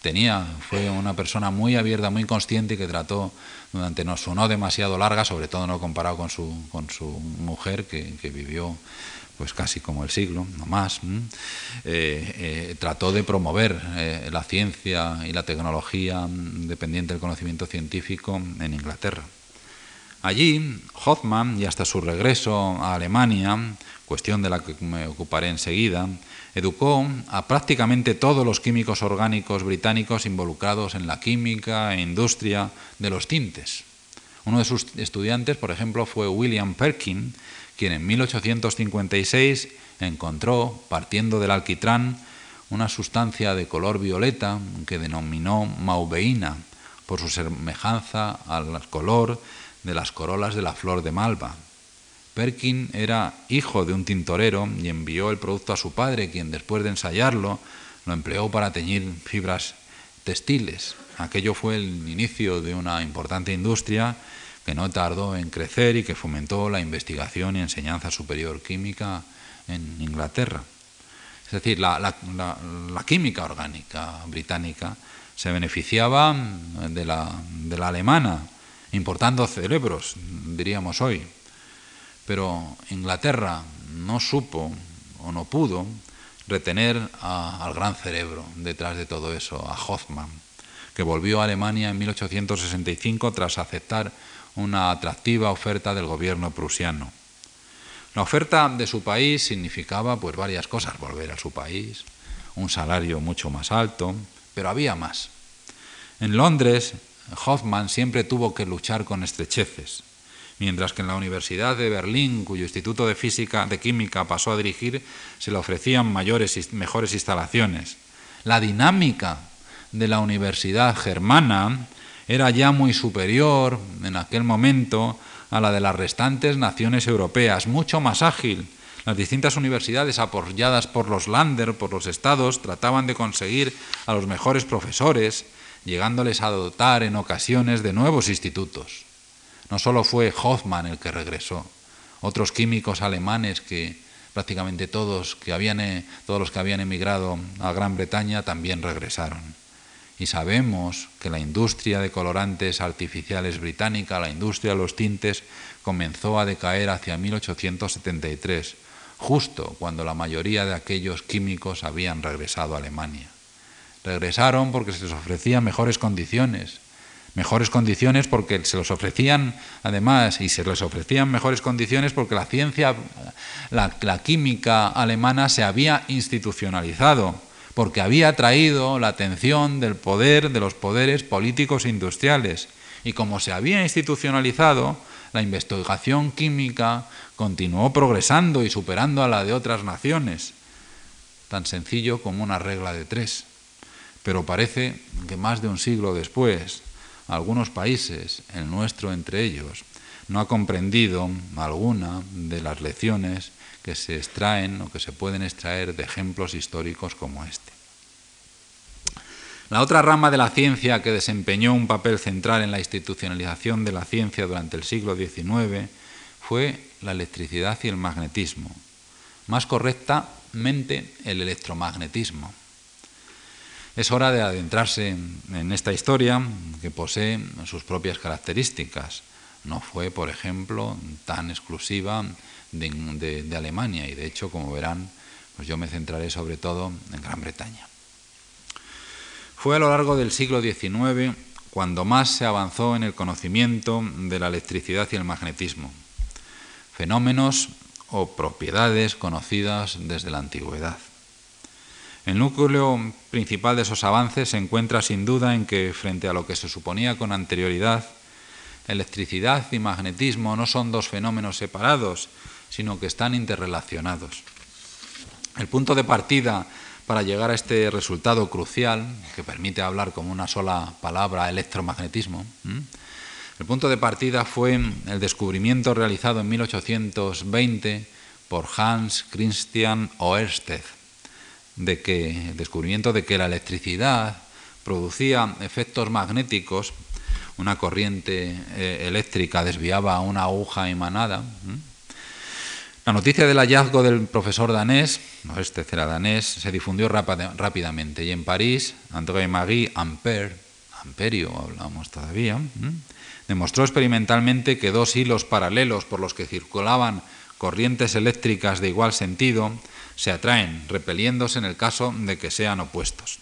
tenía, fue una persona muy abierta, muy consciente y que trató durante no, su demasiado larga, sobre todo no comparado con su, con su mujer, que vivió pues casi como el siglo, no más, trató de promover la ciencia y la tecnología dependiente del conocimiento científico en Inglaterra. Allí, Hoffman, y hasta su regreso a Alemania, cuestión de la que me ocuparé enseguida, educó a prácticamente todos los químicos orgánicos británicos involucrados en la química e industria de los tintes. Uno de sus estudiantes, por ejemplo, fue William Perkin, quien en 1856 encontró, partiendo del alquitrán, una sustancia de color violeta que denominó maubeína por su semejanza al color de las corolas de la flor de malva. Perkin era hijo de un tintorero y envió el producto a su padre, quien después de ensayarlo lo empleó para teñir fibras textiles. Aquello fue el inicio de una importante industria que no tardó en crecer y que fomentó la investigación y enseñanza superior química en Inglaterra. Es decir, la, la química orgánica británica se beneficiaba de la, de la alemana, importando cerebros, diríamos hoy. Pero Inglaterra no supo o no pudo retener al gran cerebro detrás de todo eso, a Hoffmann, que volvió a Alemania en 1865 tras aceptar una atractiva oferta del gobierno prusiano. La oferta de su país significaba pues varias cosas, volver a su país, un salario mucho más alto, pero había más. En Londres Hoffman siempre tuvo que luchar con estrecheces, mientras que en la Universidad de Berlín, cuyo Instituto de Física de Química pasó a dirigir, se le ofrecían mayores mejores instalaciones. La dinámica de la Universidad germana era ya muy superior en aquel momento a la de las restantes naciones europeas, mucho más ágil. Las distintas universidades apoyadas por los Länder, por los estados, trataban de conseguir a los mejores profesores, llegándoles a dotar en ocasiones de nuevos institutos. No solo fue Hoffmann el que regresó, otros químicos alemanes que prácticamente todos, que habían, eh, todos los que habían emigrado a Gran Bretaña también regresaron. Y sabemos que la industria de colorantes artificiales británica, la industria de los tintes, comenzó a decaer hacia 1873, justo cuando la mayoría de aquellos químicos habían regresado a Alemania. Regresaron porque se les ofrecían mejores condiciones. Mejores condiciones porque se los ofrecían, además, y se les ofrecían mejores condiciones porque la ciencia, la, la química alemana se había institucionalizado, porque había traído la atención del poder, de los poderes políticos e industriales. Y como se había institucionalizado, la investigación química continuó progresando y superando a la de otras naciones. Tan sencillo como una regla de tres. Pero parece que más de un siglo después, algunos países, el nuestro entre ellos, no ha comprendido alguna de las lecciones que se extraen o que se pueden extraer de ejemplos históricos como este. La otra rama de la ciencia que desempeñó un papel central en la institucionalización de la ciencia durante el siglo XIX fue la electricidad y el magnetismo, más correctamente el electromagnetismo. Es hora de adentrarse en esta historia que posee sus propias características. No fue, por ejemplo, tan exclusiva de, Alemania y de hecho, como verán, pues yo me centraré sobre todo en Gran Bretaña. Fue a lo largo del siglo XIX cuando más se avanzó en el conocimiento de la electricidad y el magnetismo, fenómenos o propiedades conocidas desde la antigüedad. El núcleo principal de esos avances se encuentra sin duda en que, frente a lo que se suponía con anterioridad, electricidad y magnetismo no son dos fenómenos separados, sino que están interrelacionados. El punto de partida para llegar a este resultado crucial, que permite hablar como una sola palabra electromagnetismo, el punto de partida fue el descubrimiento realizado en 1820 por Hans Christian Ørsted de que el descubrimiento de que la electricidad producía efectos magnéticos, una corriente eh, eléctrica desviaba una aguja emanada. La noticia del hallazgo del profesor danés, no este era danés, se difundió rápidamente y en París, André-Marie Ampère, Amperio hablamos todavía, demostró experimentalmente que dos hilos paralelos por los que circulaban corrientes eléctricas de igual sentido se atraen, repeliéndose en el caso de que sean opuestos.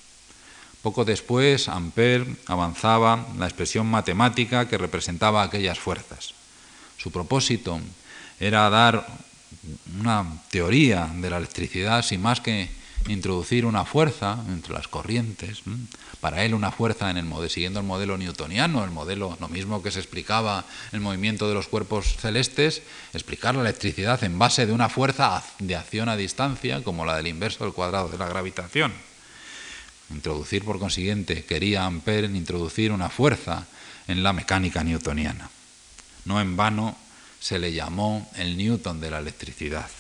Poco después, Ampère avanzaba la expresión matemática que representaba aquellas fuerzas. Su propósito era dar una teoría de la electricidad sin más que introducir una fuerza entre las corrientes. Para él una fuerza en el modelo, siguiendo el modelo newtoniano, el modelo, lo mismo que se explicaba el movimiento de los cuerpos celestes, explicar la electricidad en base de una fuerza de acción a distancia, como la del inverso del cuadrado de la gravitación. Introducir, por consiguiente, quería Ampère introducir una fuerza en la mecánica newtoniana. No en vano se le llamó el Newton de la electricidad.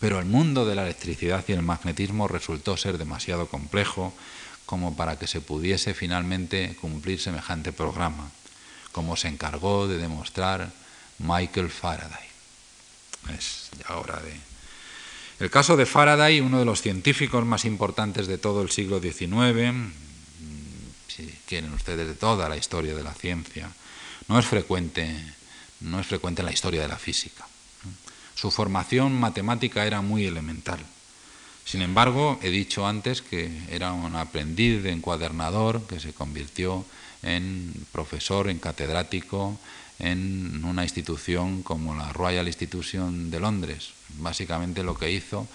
Pero el mundo de la electricidad y el magnetismo resultó ser demasiado complejo como para que se pudiese finalmente cumplir semejante programa, como se encargó de demostrar Michael Faraday. Es ya hora de... El caso de Faraday, uno de los científicos más importantes de todo el siglo XIX, si quieren ustedes de toda la historia de la ciencia, no es frecuente no es frecuente en la historia de la física. Su formación matemática era muy elemental. Sin embargo, he dicho antes que era un aprendiz de encuadernador que se convirtió en profesor, en catedrático en una institución como la Royal Institution de Londres. Básicamente lo que hizo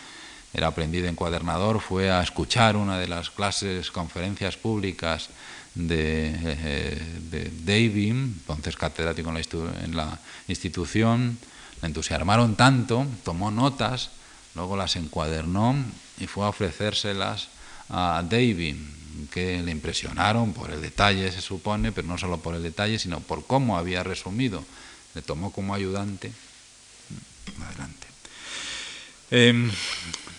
era aprendiz de encuadernador, fue a escuchar una de las clases, conferencias públicas de, eh, de Davy, entonces catedrático en la, institución, le entusiasmaron tanto, tomó notas, luego las encuadernó y fue a ofrecérselas a Davy, que le impresionaron por el detalle, se supone, pero no solo por el detalle, sino por cómo había resumido. Le tomó como ayudante. Adelante. Em,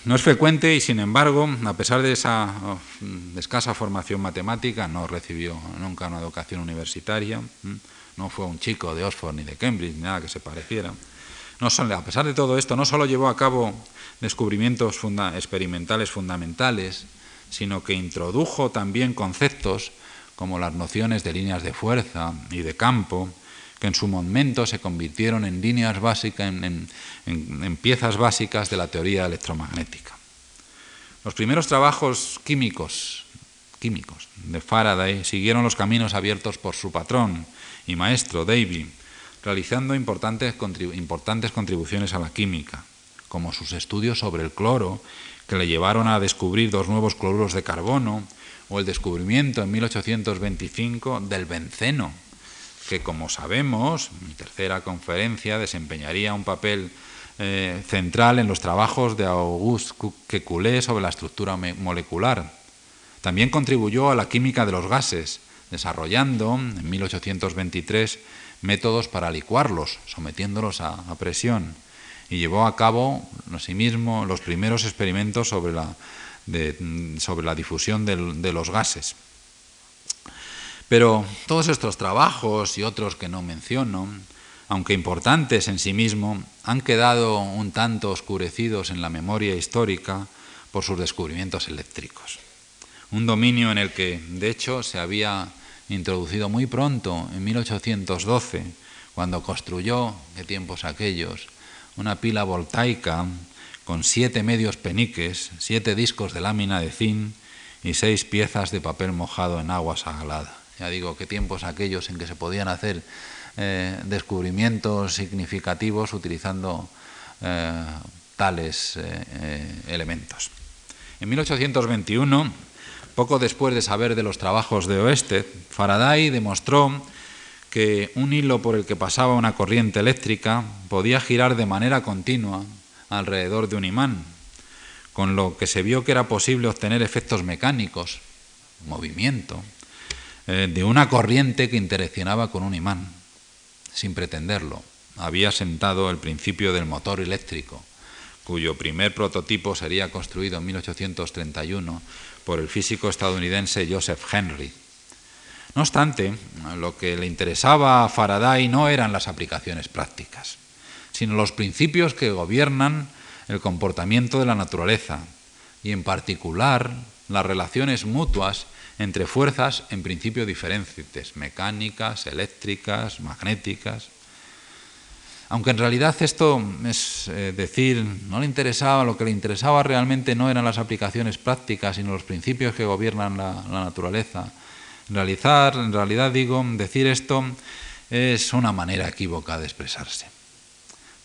no es frecuente y, sin embargo, a pesar de esa oh, escasa formación matemática, no recibió nunca una educación universitaria, no fue un chico de Oxford ni de Cambridge, ni nada que se pareciera. No a pesar de todo esto, no solo llevó a cabo descubrimientos experimentales fundamentales, sino que introdujo también conceptos como las nociones de líneas de fuerza y de campo, que en su momento se convirtieron en líneas básicas, en, piezas básicas de la teoría electromagnética. Los primeros trabajos químicos, químicos de Faraday siguieron los caminos abiertos por su patrón y maestro, Davy, realizando importantes, importantes contribuciones a la química, como sus estudios sobre el cloro, que le llevaron a descubrir dos nuevos cloruros de carbono, o el descubrimiento en 1825 del benceno, que como sabemos, mi tercera conferencia desempeñaría un papel eh, central en los trabajos de Auguste Kekulé sobre la estructura molecular. También contribuyó a la química de los gases, desarrollando en 1823 métodos para licuarlos, sometiéndolos a, presión, y llevó a cabo asimismo los primeros experimentos sobre la, sobre la difusión de los gases. Pero todos estos trabajos y otros que no menciono, aunque importantes en sí mismos, han quedado un tanto oscurecidos en la memoria histórica por sus descubrimientos eléctricos. Un dominio en el que, de hecho, se había introducido muy pronto, en 1812, cuando construyó, qué tiempos aquellos, una pila voltaica con siete medios peniques, siete discos de lámina de zinc y seis piezas de papel mojado en agua salada. Ya digo, qué tiempos aquellos en que se podían hacer eh, descubrimientos significativos utilizando eh, tales eh, elementos. En 1821, poco después de saber de los trabajos de Oeste, Faraday demostró que un hilo por el que pasaba una corriente eléctrica podía girar de manera continua alrededor de un imán, con lo que se vio que era posible obtener efectos mecánicos, movimiento, eh, de una corriente que interaccionaba con un imán, sin pretenderlo. Había sentado el principio del motor eléctrico, cuyo primer prototipo sería construido en 1831 por el físico estadounidense Joseph Henry. No obstante, lo que le interesaba a Faraday no eran las aplicaciones prácticas, sino los principios que gobiernan el comportamiento de la naturaleza y en particular las relaciones mutuas entre fuerzas en principio diferentes, mecánicas, eléctricas, magnéticas. Aunque en realidad esto es eh, decir, no le interesaba, lo que le interesaba realmente no eran las aplicaciones prácticas, sino los principios que gobiernan la, la naturaleza. Realizar, en realidad digo, decir esto es una manera equívoca de expresarse.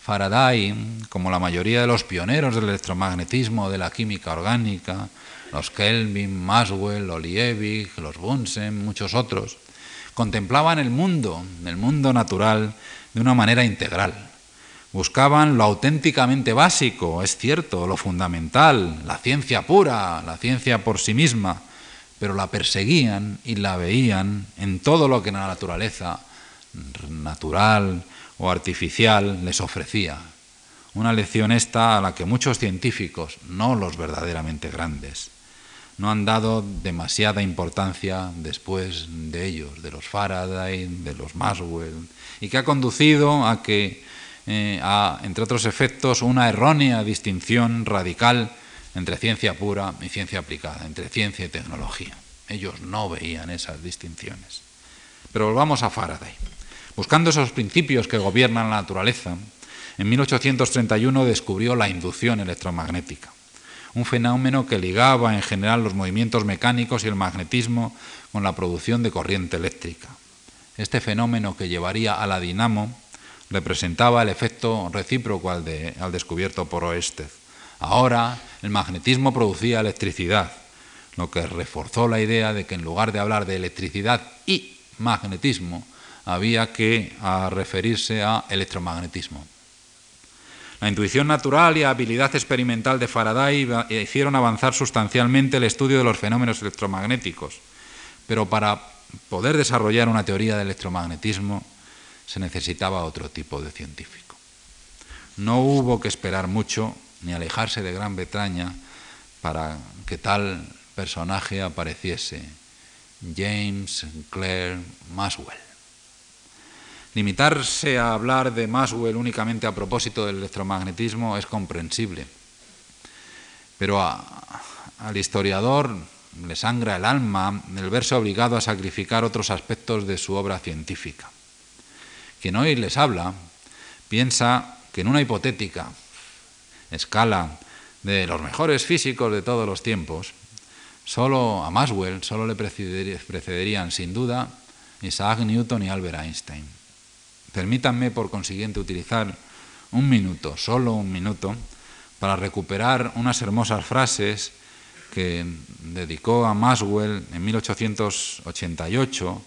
Faraday, como la mayoría de los pioneros del electromagnetismo, de la química orgánica, los Kelvin, Maxwell, Olievich, los Bunsen, muchos otros, contemplaban el mundo, el mundo natural, de una manera integral. Buscaban lo auténticamente básico, es cierto, lo fundamental, la ciencia pura, la ciencia por sí misma, pero la perseguían y la veían en todo lo que la naturaleza natural, o artificial les ofrecía. Una lección esta a la que muchos científicos, no los verdaderamente grandes, no han dado demasiada importancia después de ellos, de los Faraday, de los Maxwell, y que ha conducido a que, eh, a, entre otros efectos, una errónea distinción radical entre ciencia pura y ciencia aplicada, entre ciencia y tecnología. Ellos no veían esas distinciones. Pero volvamos a Faraday. Buscando esos principios que gobiernan la naturaleza, en 1831 descubrió la inducción electromagnética, un fenómeno que ligaba en general los movimientos mecánicos y el magnetismo con la producción de corriente eléctrica. Este fenómeno que llevaría a la dinamo representaba el efecto recíproco al, descubierto por Oested. Ahora el magnetismo producía electricidad, lo que reforzó la idea de que en lugar de hablar de electricidad y magnetismo, había que referirse a electromagnetismo. La intuición natural y la habilidad experimental de Faraday hicieron avanzar sustancialmente el estudio de los fenómenos electromagnéticos, pero para poder desarrollar una teoría de electromagnetismo se necesitaba otro tipo de científico. No hubo que esperar mucho ni alejarse de Gran Bretaña para que tal personaje apareciese, James Clare Maxwell. Limitarse a hablar de Maxwell únicamente a propósito del electromagnetismo es comprensible, pero al historiador le sangra el alma el verse obligado a sacrificar otros aspectos de su obra científica. Quien hoy les habla piensa que en una hipotética escala de los mejores físicos de todos los tiempos, solo a Maxwell solo le precederían sin duda Isaac Newton y Albert Einstein. Permítanme, por consiguiente, utilizar un minuto, solo un minuto, para recuperar unas hermosas frases que dedicó a Maxwell en 1888,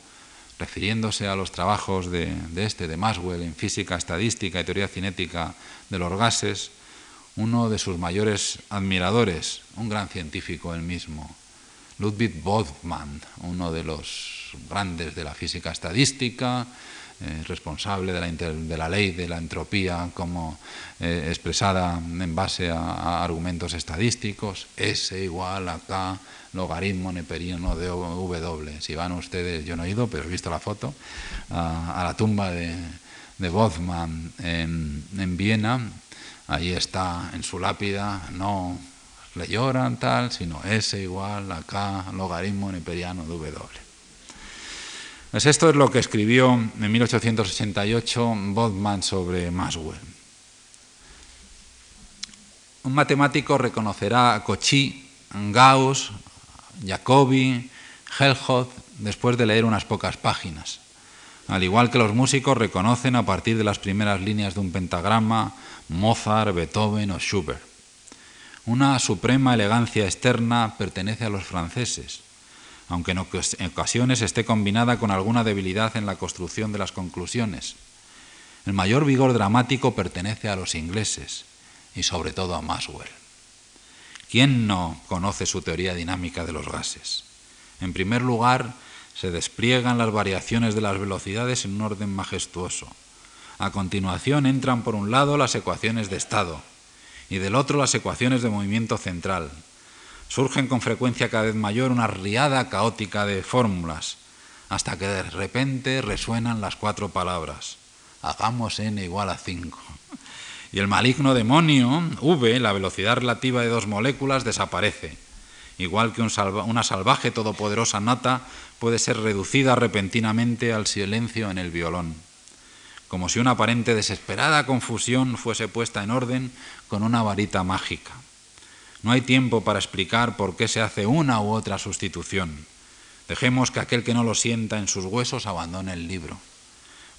refiriéndose a los trabajos de, este, de Maxwell, en física estadística y teoría cinética de los gases, uno de sus mayores admiradores, un gran científico él mismo, Ludwig Boltzmann, uno de los grandes de la física estadística, eh, responsable de la, de la, ley de la entropía como eh, expresada en base a, argumentos estadísticos, S igual a K logaritmo neperiano de W. Si van ustedes, yo no he ido, pero he visto la foto, a, la tumba de, de Boltzmann en, en Viena, ahí está en su lápida, no le lloran tal, sino S igual a K logaritmo neperiano de W. Pues esto es lo que escribió en 1888 Boltzmann sobre Maxwell. Un matemático reconocerá a Cauchy, Gauss, Jacobi, Helmholtz después de leer unas pocas páginas, al igual que los músicos reconocen a partir de las primeras líneas de un pentagrama Mozart, Beethoven o Schubert. Una suprema elegancia externa pertenece a los franceses, aunque en ocasiones esté combinada con alguna debilidad en la construcción de las conclusiones. El mayor vigor dramático pertenece a los ingleses y sobre todo a Maxwell. ¿Quién no conoce su teoría dinámica de los gases? En primer lugar, se despliegan las variaciones de las velocidades en un orden majestuoso. A continuación entran por un lado las ecuaciones de estado y del otro las ecuaciones de movimiento central, surgen con frecuencia cada vez mayor una riada caótica de fórmulas, hasta que de repente resuenan las cuatro palabras. Hagamos n igual a 5. Y el maligno demonio, v, la velocidad relativa de dos moléculas, desaparece. Igual que una salvaje todopoderosa nota puede ser reducida repentinamente al silencio en el violón. como si una aparente desesperada confusión fuese puesta en orden con una varita mágica. No hay tiempo para explicar por qué se hace una u otra sustitución. Dejemos que aquel que no lo sienta en sus huesos abandone el libro.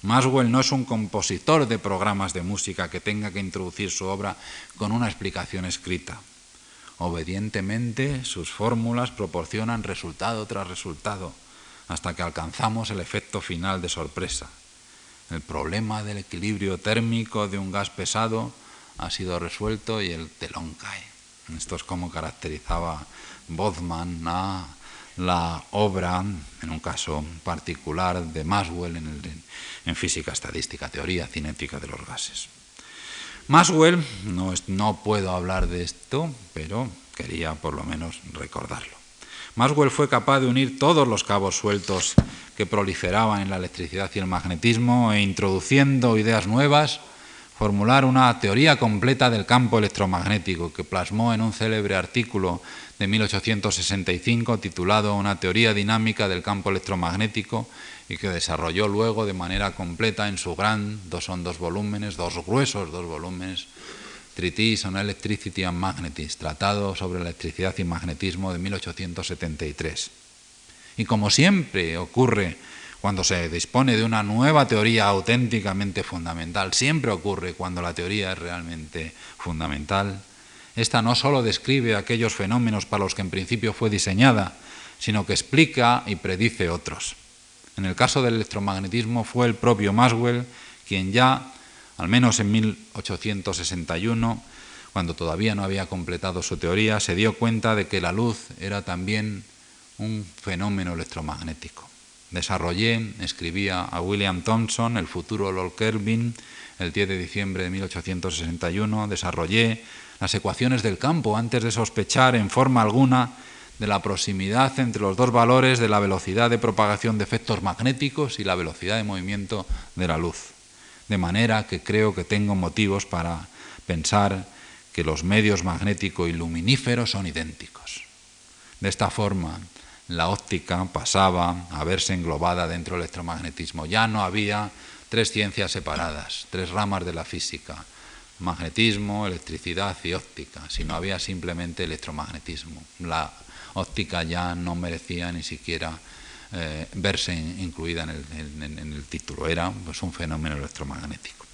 Maswell no es un compositor de programas de música que tenga que introducir su obra con una explicación escrita. Obedientemente, sus fórmulas proporcionan resultado tras resultado, hasta que alcanzamos el efecto final de sorpresa. El problema del equilibrio térmico de un gas pesado ha sido resuelto y el telón cae. Esto es como caracterizaba Bozman a la obra, en un caso particular, de Maxwell en, en física estadística, teoría cinética de los gases. Maxwell, no, no puedo hablar de esto, pero quería por lo menos recordarlo. Maxwell fue capaz de unir todos los cabos sueltos que proliferaban en la electricidad y el magnetismo e introduciendo ideas nuevas, formular una teoría completa del campo electromagnético que plasmó en un célebre artículo de 1865 titulado Una teoría dinámica del campo electromagnético y que desarrolló luego de manera completa en su gran, dos son dos volúmenes, dos gruesos dos volúmenes, Treatise on Electricity and Magnetism, Tratado sobre Electricidad y Magnetismo de 1873. Y como siempre ocurre cuando se dispone de una nueva teoría auténticamente fundamental, siempre ocurre cuando la teoría es realmente fundamental, esta no solo describe aquellos fenómenos para los que en principio fue diseñada, sino que explica y predice otros. En el caso del electromagnetismo fue el propio Maxwell quien ya, al menos en 1861, cuando todavía no había completado su teoría, se dio cuenta de que la luz era también un fenómeno electromagnético. Desarrollé, escribía a William Thomson, el futuro Lord Kelvin, el 10 de diciembre de 1861, desarrollé las ecuaciones del campo antes de sospechar en forma alguna de la proximidad entre los dos valores de la velocidad de propagación de efectos magnéticos y la velocidad de movimiento de la luz. De manera que creo que tengo motivos para pensar que los medios magnético y luminífero son idénticos. De esta forma, la óptica pasaba a verse englobada dentro del electromagnetismo. Ya no había tres ciencias separadas, tres ramas de la física, magnetismo, electricidad y óptica, sino había simplemente electromagnetismo. La óptica ya no merecía ni siquiera eh, verse incluida en el, título, era pues, un fenómeno electromagnético.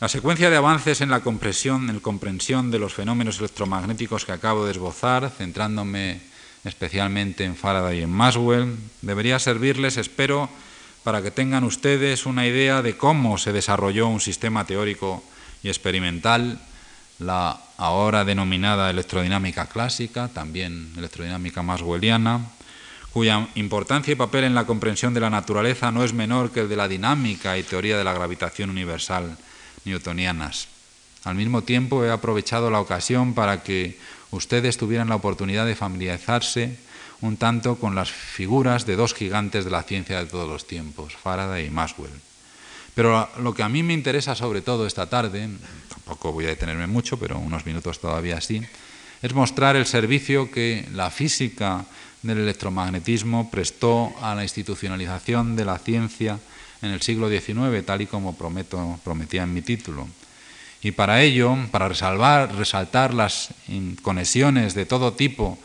La secuencia de avances en la comprensión, en comprensión de los fenómenos electromagnéticos que acabo de esbozar, centrándome especialmente en Faraday y en Maxwell, debería servirles, espero, para que tengan ustedes una idea de cómo se desarrolló un sistema teórico y experimental, la ahora denominada electrodinámica clásica, también electrodinámica maxwelliana, cuya importancia y papel en la comprensión de la naturaleza no es menor que el de la dinámica y teoría de la gravitación universal newtonianas. Al mismo tiempo he aprovechado la ocasión para que ustedes tuvieran la oportunidad de familiarizarse un tanto con las figuras de dos gigantes de la ciencia de todos los tiempos, Faraday y Maxwell. Pero lo que a mí me interesa sobre todo esta tarde, tampoco voy a detenerme mucho, pero unos minutos todavía sí, es mostrar el servicio que la física del electromagnetismo prestó a la institucionalización de la ciencia en el siglo XIX, tal y como prometía en mi título. Y para ello, para resaltar las conexiones de todo tipo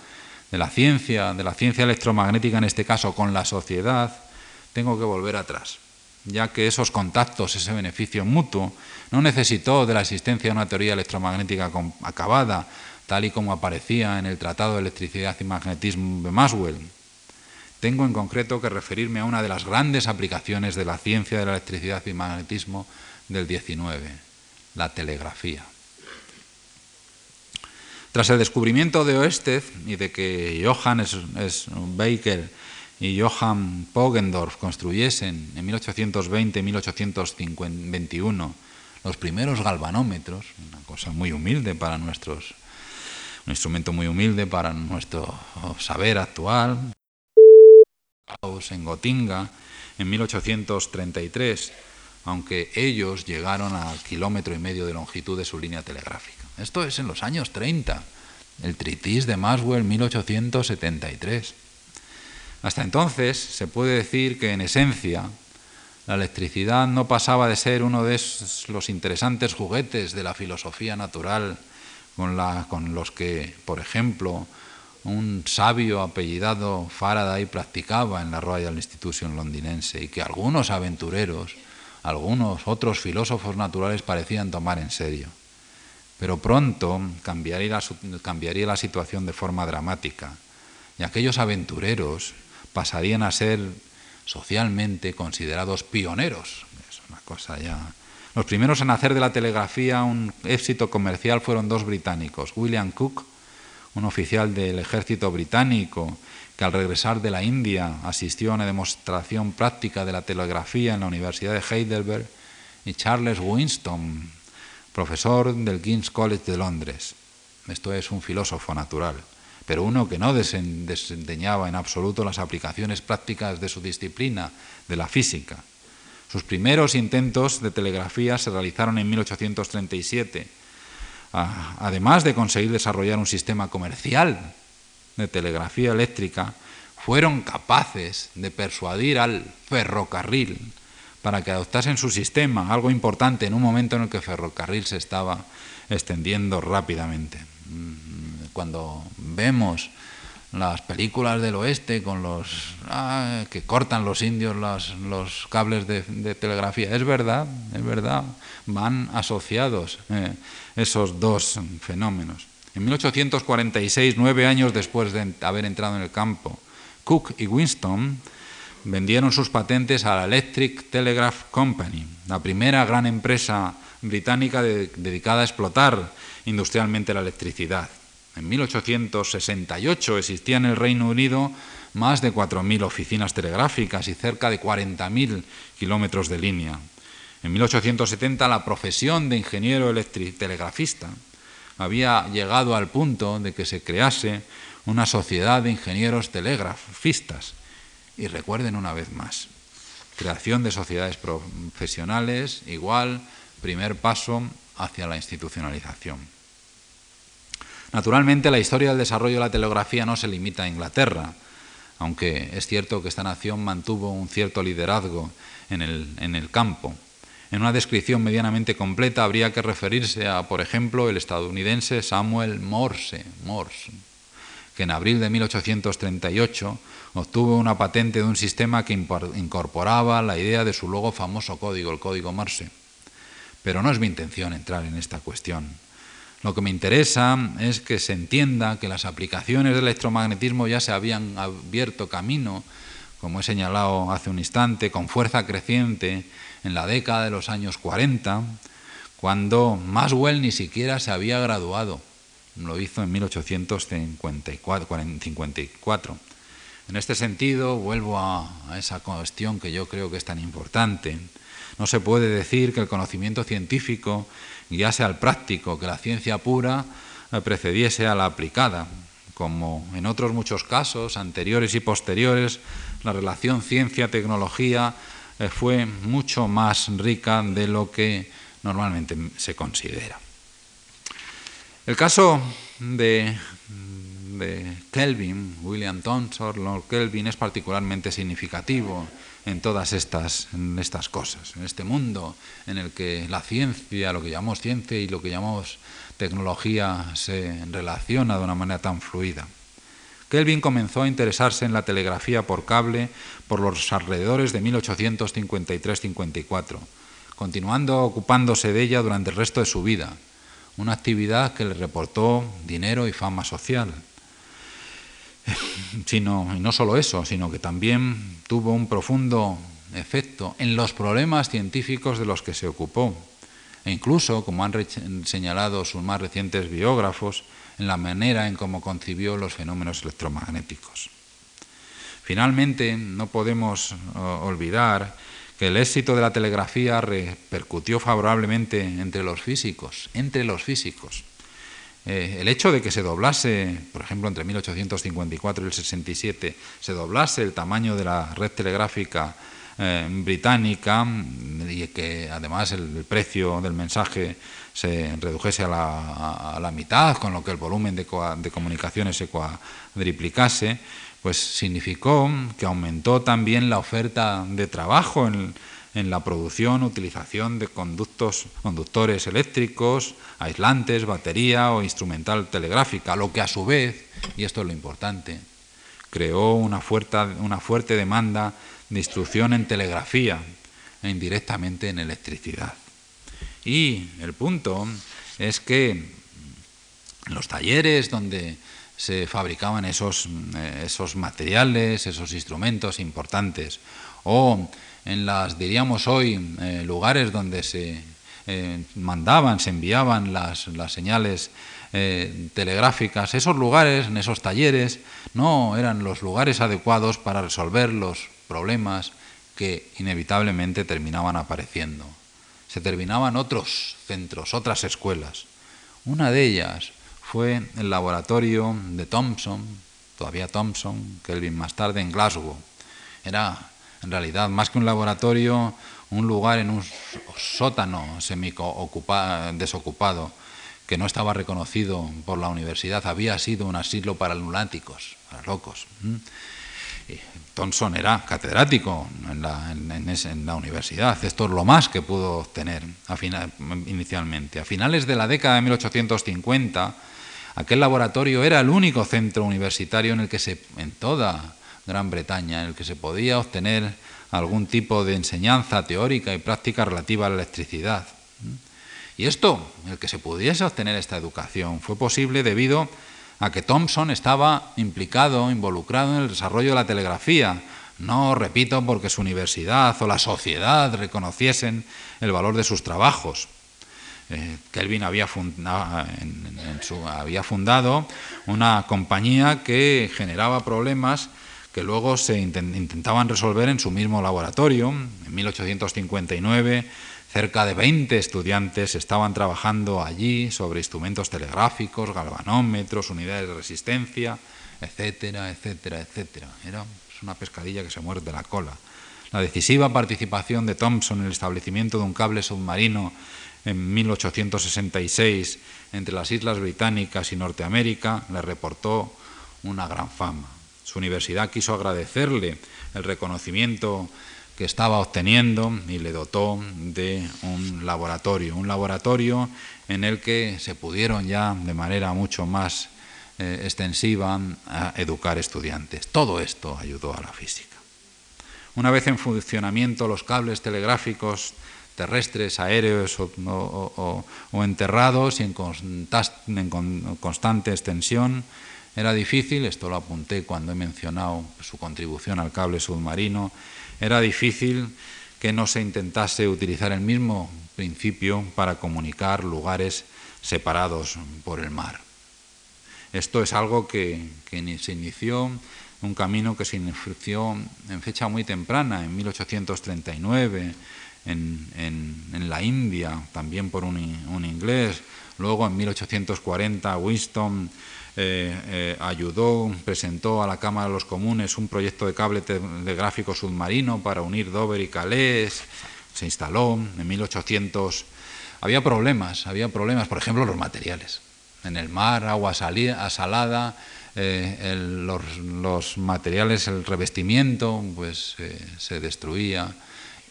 de la ciencia, de la ciencia electromagnética en este caso, con la sociedad, tengo que volver atrás ya que esos contactos, ese beneficio mutuo, no necesitó de la existencia de una teoría electromagnética acabada, tal y como aparecía en el Tratado de Electricidad y Magnetismo de Maxwell. Tengo en concreto que referirme a una de las grandes aplicaciones de la ciencia de la electricidad y magnetismo del XIX, la telegrafía. Tras el descubrimiento de Oested y de que Johannes Baker y Johann Poggendorf construyesen en 1820-1821 los primeros galvanómetros, una cosa muy humilde para nuestros, un instrumento muy humilde para nuestro saber actual, en Gotinga en 1833, aunque ellos llegaron al kilómetro y medio de longitud de su línea telegráfica. Esto es en los años 30, el Tritis de Maxwell 1873. Hasta entonces se puede decir que en esencia La electricidad no pasaba de ser uno de los interesantes juguetes de la filosofía natural con, con los que, por ejemplo, un sabio apellidado Faraday practicaba en la Royal Institution londinense y que algunos aventureros, algunos otros filósofos naturales parecían tomar en serio. Pero pronto cambiaría la, cambiaría la situación de forma dramática y aquellos aventureros pasarían a ser socialmente considerados pioneros. Es una cosa ya. Los primeros en hacer de la telegrafía un éxito comercial fueron dos británicos, William Cook, un oficial del ejército británico al regresar de la India asistió a una demostración práctica de la telegrafía en la Universidad de Heidelberg, y Charles Winston, profesor del King's College de Londres. Esto es un filósofo natural pero uno que no desempeñaba en absoluto las aplicaciones prácticas de su disciplina, de la física. Sus primeros intentos de telegrafía se realizaron en 1837, además de conseguir desarrollar un sistema comercial de telegrafía eléctrica, fueron capaces de persuadir al ferrocarril para que adoptasen su sistema, algo importante en un momento en el que el ferrocarril se estaba extendiendo rápidamente cuando vemos las películas del oeste con los ah, que cortan los indios los, cables de, telegrafía. Es verdad, es verdad, van asociados eh, esos dos fenómenos. En 1846, nueve años después de haber entrado en el campo, Cook y Winston vendieron sus patentes a la Electric Telegraph Company, la primera gran empresa británica dedicada a explotar industrialmente la electricidad. En 1868 existían en el Reino Unido más de 4.000 oficinas telegráficas y cerca de 40.000 kilómetros de línea. En 1870 la profesión de ingeniero telegrafista había llegado al punto de que se crease una sociedad de ingenieros telegrafistas. Y recuerden una vez más, creación de sociedades profesionales igual, primer paso hacia la institucionalización. Naturalmente, la historia del desarrollo de la telegrafía no se limita a Inglaterra, aunque es cierto que esta nación mantuvo un cierto liderazgo en el, campo. En una descripción medianamente completa habría que referirse a, por ejemplo, el estadounidense Samuel Morse, Morse que en abril de 1838 obtuvo una patente de un sistema que incorporaba la idea de su luego famoso código, el código Morse. Pero no es mi intención entrar en esta cuestión. Lo que me interesa es que se entienda que las aplicaciones del electromagnetismo ya se habían abierto camino, como he señalado hace un instante, con fuerza creciente en la década de los años 40, cuando Maxwell ni siquiera se había graduado. Lo hizo en 1854. En este sentido, vuelvo a, esa cuestión que yo creo que es tan importante. No se puede decir que el conocimiento científico guiase al práctico, que la ciencia pura eh, precediese a la aplicada. Como en otros muchos casos, anteriores y posteriores, la relación ciencia-tecnología fue mucho más rica de lo que normalmente se considera. El caso de, de Kelvin, William Thomson, Lord Kelvin, es particularmente significativo en todas estas, estas cosas, en este mundo en el que la ciencia, lo que llamamos ciencia y lo que llamamos tecnología se relaciona de una manera tan fluida. Kelvin comenzó a interesarse en la telegrafía por cable por los alrededores de 1853-54, continuando ocupándose de ella durante el resto de su vida, una actividad que le reportó dinero y fama social sino, y no solo eso, sino que también tuvo un profundo efecto en los problemas científicos de los que se ocupó, e incluso, como han señalado sus más recientes biógrafos, en la manera en cómo concibió los fenómenos electromagnéticos. Finalmente, no podemos olvidar que el éxito de la telegrafía repercutió favorablemente entre los físicos, entre los físicos. Eh, el hecho de que se doblase, por ejemplo, entre 1854 y el 67, se doblase el tamaño de la red telegráfica eh, británica y que además el, precio del mensaje se redujese a la, mitad, con lo que el volumen de, comunicaciones se cuadriplicase, pues significó que aumentó también la oferta de trabajo en, en la producción, utilización de conductos, conductores eléctricos, aislantes, batería o instrumental telegráfica, lo que a su vez, y esto es lo importante, creó una fuerte, una fuerte demanda de instrucción en telegrafía e indirectamente en electricidad. Y el punto es que los talleres donde se fabricaban esos, eh, esos materiales, esos instrumentos importantes, o en las, diríamos hoy, eh, lugares donde se eh, mandaban, se enviaban las, las señales telegráficas, esos lugares, en esos talleres, no eran los lugares adecuados para resolver los problemas que inevitablemente terminaban apareciendo. Se terminaban otros centros, otras escuelas. Una de ellas fue el laboratorio de Thomson, todavía Thomson, Kelvin más tarde en Glasgow. Era en realidad más que un laboratorio, un lugar en un sótano semi desocupado que no estaba reconocido por la universidad, había sido un asilo para lunáticos, para locos. Thomson era catedrático en la, universidad. Esto es lo más que pudo obtener inicialmente. A finales de la década de 1850, aquel laboratorio era el único centro universitario en el que se, en toda Gran Bretaña, en el que se podía obtener algún tipo de enseñanza teórica y práctica relativa a la electricidad. Y esto, el que se pudiese obtener esta educación, fue posible debido a que Thomson estaba implicado, involucrado en el desarrollo de la telegrafía. No, repito, porque su universidad o la sociedad reconociesen el valor de sus trabajos. Eh, Kelvin había, fundado una compañía que generaba problemas que luego se intentaban resolver en su mismo laboratorio. En 1859 Cerca de 20 estudiantes estaban trabajando allí sobre instrumentos telegráficos, galvanómetros, unidades de resistencia, etcétera, etcétera, etcétera. Era una pescadilla que se muerde la cola. La decisiva participación de Thompson en el establecimiento de un cable submarino en 1866 entre las Islas Británicas y Norteamérica le reportó una gran fama. Su universidad quiso agradecerle el reconocimiento que estaba obteniendo y le dotó de un laboratorio, un laboratorio en el que se pudieron ya de manera mucho más eh, extensiva educar estudiantes. Todo esto ayudó a la física. Una vez en funcionamiento los cables telegráficos terrestres, aéreos o, enterrados y en, constante extensión, era difícil, esto lo apunté cuando he mencionado su contribución al cable submarino, era difícil que no se intentase utilizar el mismo principio para comunicar lugares separados por el mar. Esto es algo que, se inició, un camino que se inició en fecha muy temprana, en 1839, en, la India, también por un, un inglés. Luego, en 1840, Winston eh, eh, ayudó, presentó a la Cámara de los Comunes un proyecto de cable telegráfico submarino para unir Dover y Calais, se instaló en 1800. Había problemas, había problemas, por ejemplo, los materiales. En el mar, agua salada, eh, los, materiales, el revestimiento, pues se destruía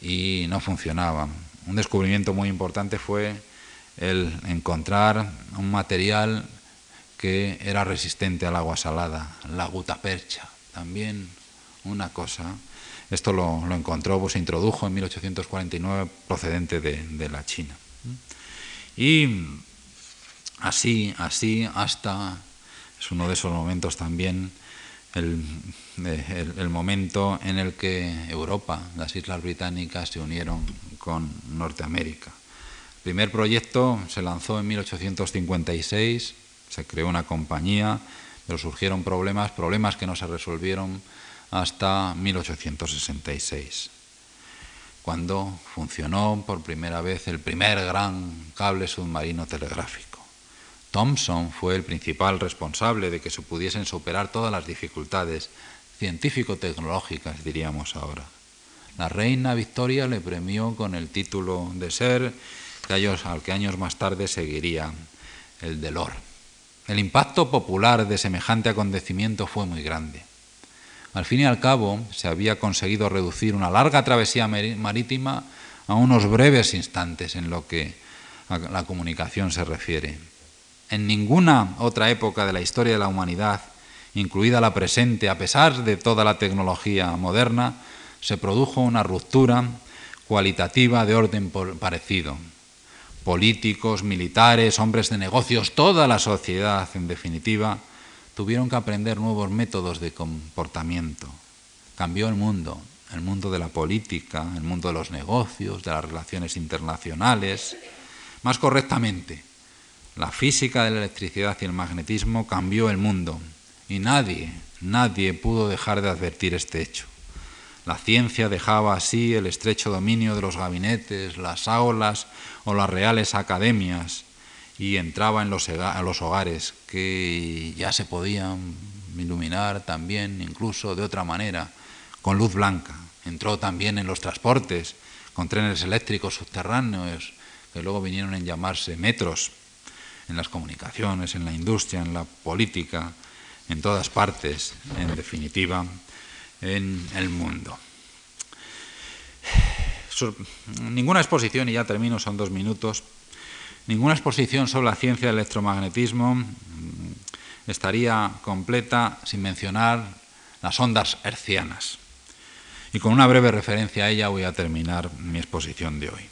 y no funcionaba. Un descubrimiento muy importante fue el encontrar un material que era resistente al agua salada, la gutapercha, también una cosa. Esto lo, encontró, pues se introdujo en 1849 procedente de, la China. Y así, así hasta, es uno de esos momentos también, el, el, momento en el que Europa, las Islas Británicas, se unieron con Norteamérica. El primer proyecto se lanzó en 1856 se creó una compañía, pero surgieron problemas, problemas que no se resolvieron hasta 1866, cuando funcionó por primera vez el primer gran cable submarino telegráfico. Thomson fue el principal responsable de que se pudiesen superar todas las dificultades científico-tecnológicas, diríamos ahora. La reina Victoria le premió con el título de ser, al que años más tarde seguiría el de Lord. El impacto popular de semejante acontecimiento fue muy grande. Al fin y al cabo, se había conseguido reducir una larga travesía marítima a unos breves instantes en lo que a la comunicación se refiere. En ninguna otra época de la historia de la humanidad, incluida la presente, a pesar de toda la tecnología moderna, se produjo una ruptura cualitativa de orden parecido. Políticos, militares, hombres de negocios, toda la sociedad, en definitiva, tuvieron que aprender nuevos métodos de comportamiento. Cambió el mundo, el mundo de la política, el mundo de los negocios, de las relaciones internacionales. Más correctamente, la física de la electricidad y el magnetismo cambió el mundo y nadie, nadie pudo dejar de advertir este hecho. La ciencia dejaba así el estrecho dominio de los gabinetes, las aulas o las reales academias y entraba en los, hogares que ya se podían iluminar también, incluso de otra manera, con luz blanca. Entró también en los transportes, con trenes eléctricos subterráneos, que luego vinieron en llamarse metros, en las comunicaciones, en la industria, en la política, en todas partes, en definitiva, en el mundo. Ninguna exposición, y ya termino, son dos minutos, ninguna exposición sobre la ciencia del electromagnetismo mm, estaría completa sin mencionar las ondas hercianas. Y con una breve referencia a ella voy a terminar mi exposición de hoy.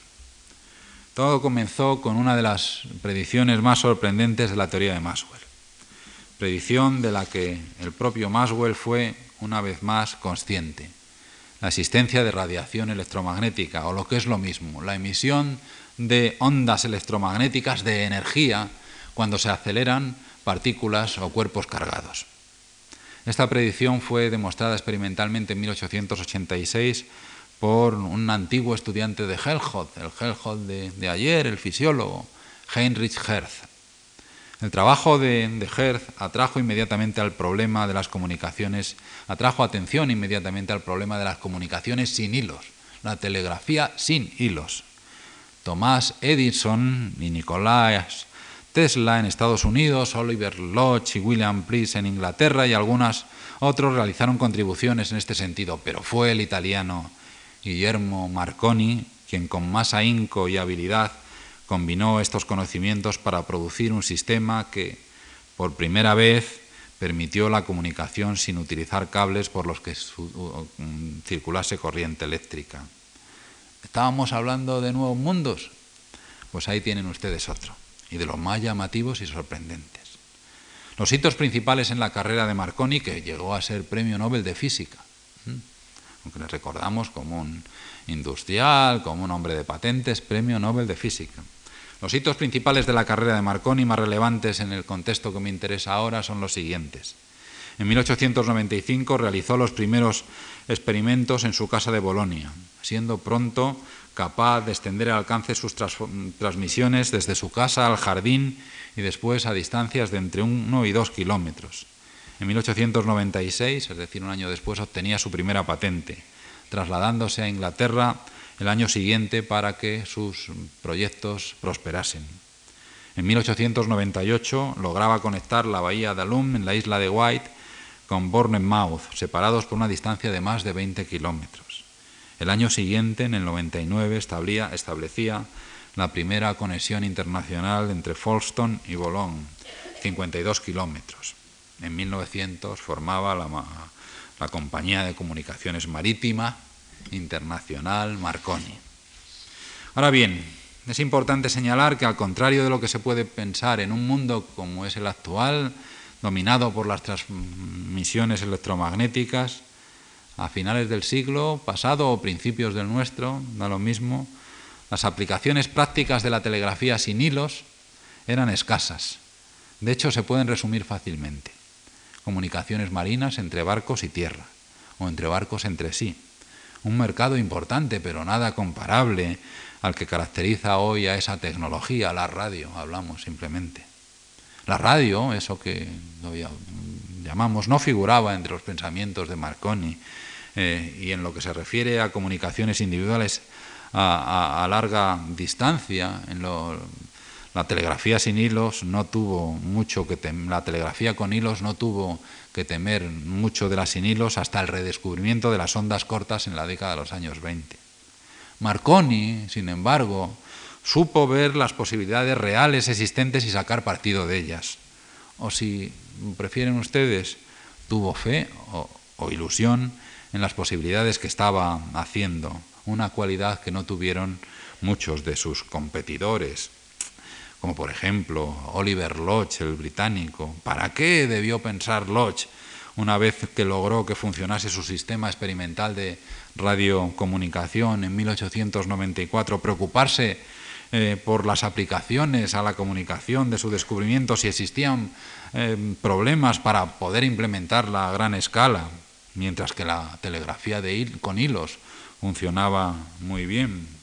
Todo comenzó con una de las predicciones más sorprendentes de la teoría de Maxwell, predicción de la que el propio Maxwell fue una vez más consciente, la existencia de radiación electromagnética, o lo que es lo mismo, la emisión de ondas electromagnéticas de energía cuando se aceleran partículas o cuerpos cargados. Esta predicción fue demostrada experimentalmente en 1886 por un antiguo estudiante de Helmholtz, el Helmholtz de, ayer, el fisiólogo, Heinrich Hertz. El trabajo de, de Hertz atrajo inmediatamente al problema de las comunicaciones, atrajo atención inmediatamente al problema de las comunicaciones sin hilos, la telegrafía sin hilos. Tomás Edison y Nicolás Tesla en Estados Unidos, Oliver Lodge y William Bliss en Inglaterra y algunos otros realizaron contribuciones en este sentido, pero fue el italiano Guillermo Marconi quien con más ahínco y habilidad combinó estos conocimientos para producir un sistema que, por primera vez, permitió la comunicación sin utilizar cables por los que circulase corriente eléctrica. ¿Estábamos hablando de nuevos mundos? Pues ahí tienen ustedes otro, y de los más llamativos y sorprendentes. Los hitos principales en la carrera de Marconi, que llegó a ser Premio Nobel de Física, aunque le recordamos como un industrial, como un hombre de patentes, premio Nobel de Física. Los hitos principales de la carrera de Marconi, más relevantes en el contexto que me interesa ahora, son los siguientes. En 1895 realizó los primeros experimentos en su casa de Bolonia, siendo pronto capaz de extender el alcance sus transmisiones desde su casa al jardín y después a distancias de entre uno y dos kilómetros. En 1896, es decir, un año después, obtenía su primera patente, trasladándose a Inglaterra el año siguiente para que sus proyectos prosperasen. En 1898 lograba conectar la bahía de Alum en la isla de White con Bournemouth, separados por una distancia de más de 20 kilómetros. El año siguiente, en el 99, establecía, establecía la primera conexión internacional entre Folkestone y Boulogne, 52 kilómetros. En 1900 formaba la, Compañía de Comunicaciones Marítima Internacional Marconi. Ahora bien, es importante señalar que al contrario de lo que se puede pensar en un mundo como es el actual, dominado por las transmisiones electromagnéticas, a finales del siglo pasado o principios del nuestro, da lo mismo, las aplicaciones prácticas de la telegrafía sin hilos eran escasas. De hecho, se pueden resumir fácilmente comunicaciones marinas entre barcos y tierra, o entre barcos entre sí. Un mercado importante, pero nada comparable al que caracteriza hoy a esa tecnología, la radio, hablamos simplemente. La radio, eso que llamamos, no figuraba entre los pensamientos de Marconi, eh, y en lo que se refiere a comunicaciones individuales a, larga distancia, en La telegrafía sin hilos no tuvo mucho que la telegrafía con hilos no tuvo que temer mucho de las sin hilos hasta el redescubrimiento de las ondas cortas en la década de los años 20. Marconi, sin embargo, supo ver las posibilidades reales existentes y sacar partido de ellas. O si prefieren ustedes, tuvo fe o, o ilusión en las posibilidades que estaba haciendo, una cualidad que no tuvieron muchos de sus competidores, como por ejemplo Oliver Lodge, el británico. ¿Para qué debió pensar Lodge una vez que logró que funcionase su sistema experimental de radiocomunicación en 1894, preocuparse eh, por las aplicaciones a la comunicación de su descubrimiento, si existían eh, problemas para poder implementarla a gran escala, mientras que la telegrafía de con hilos funcionaba muy bien.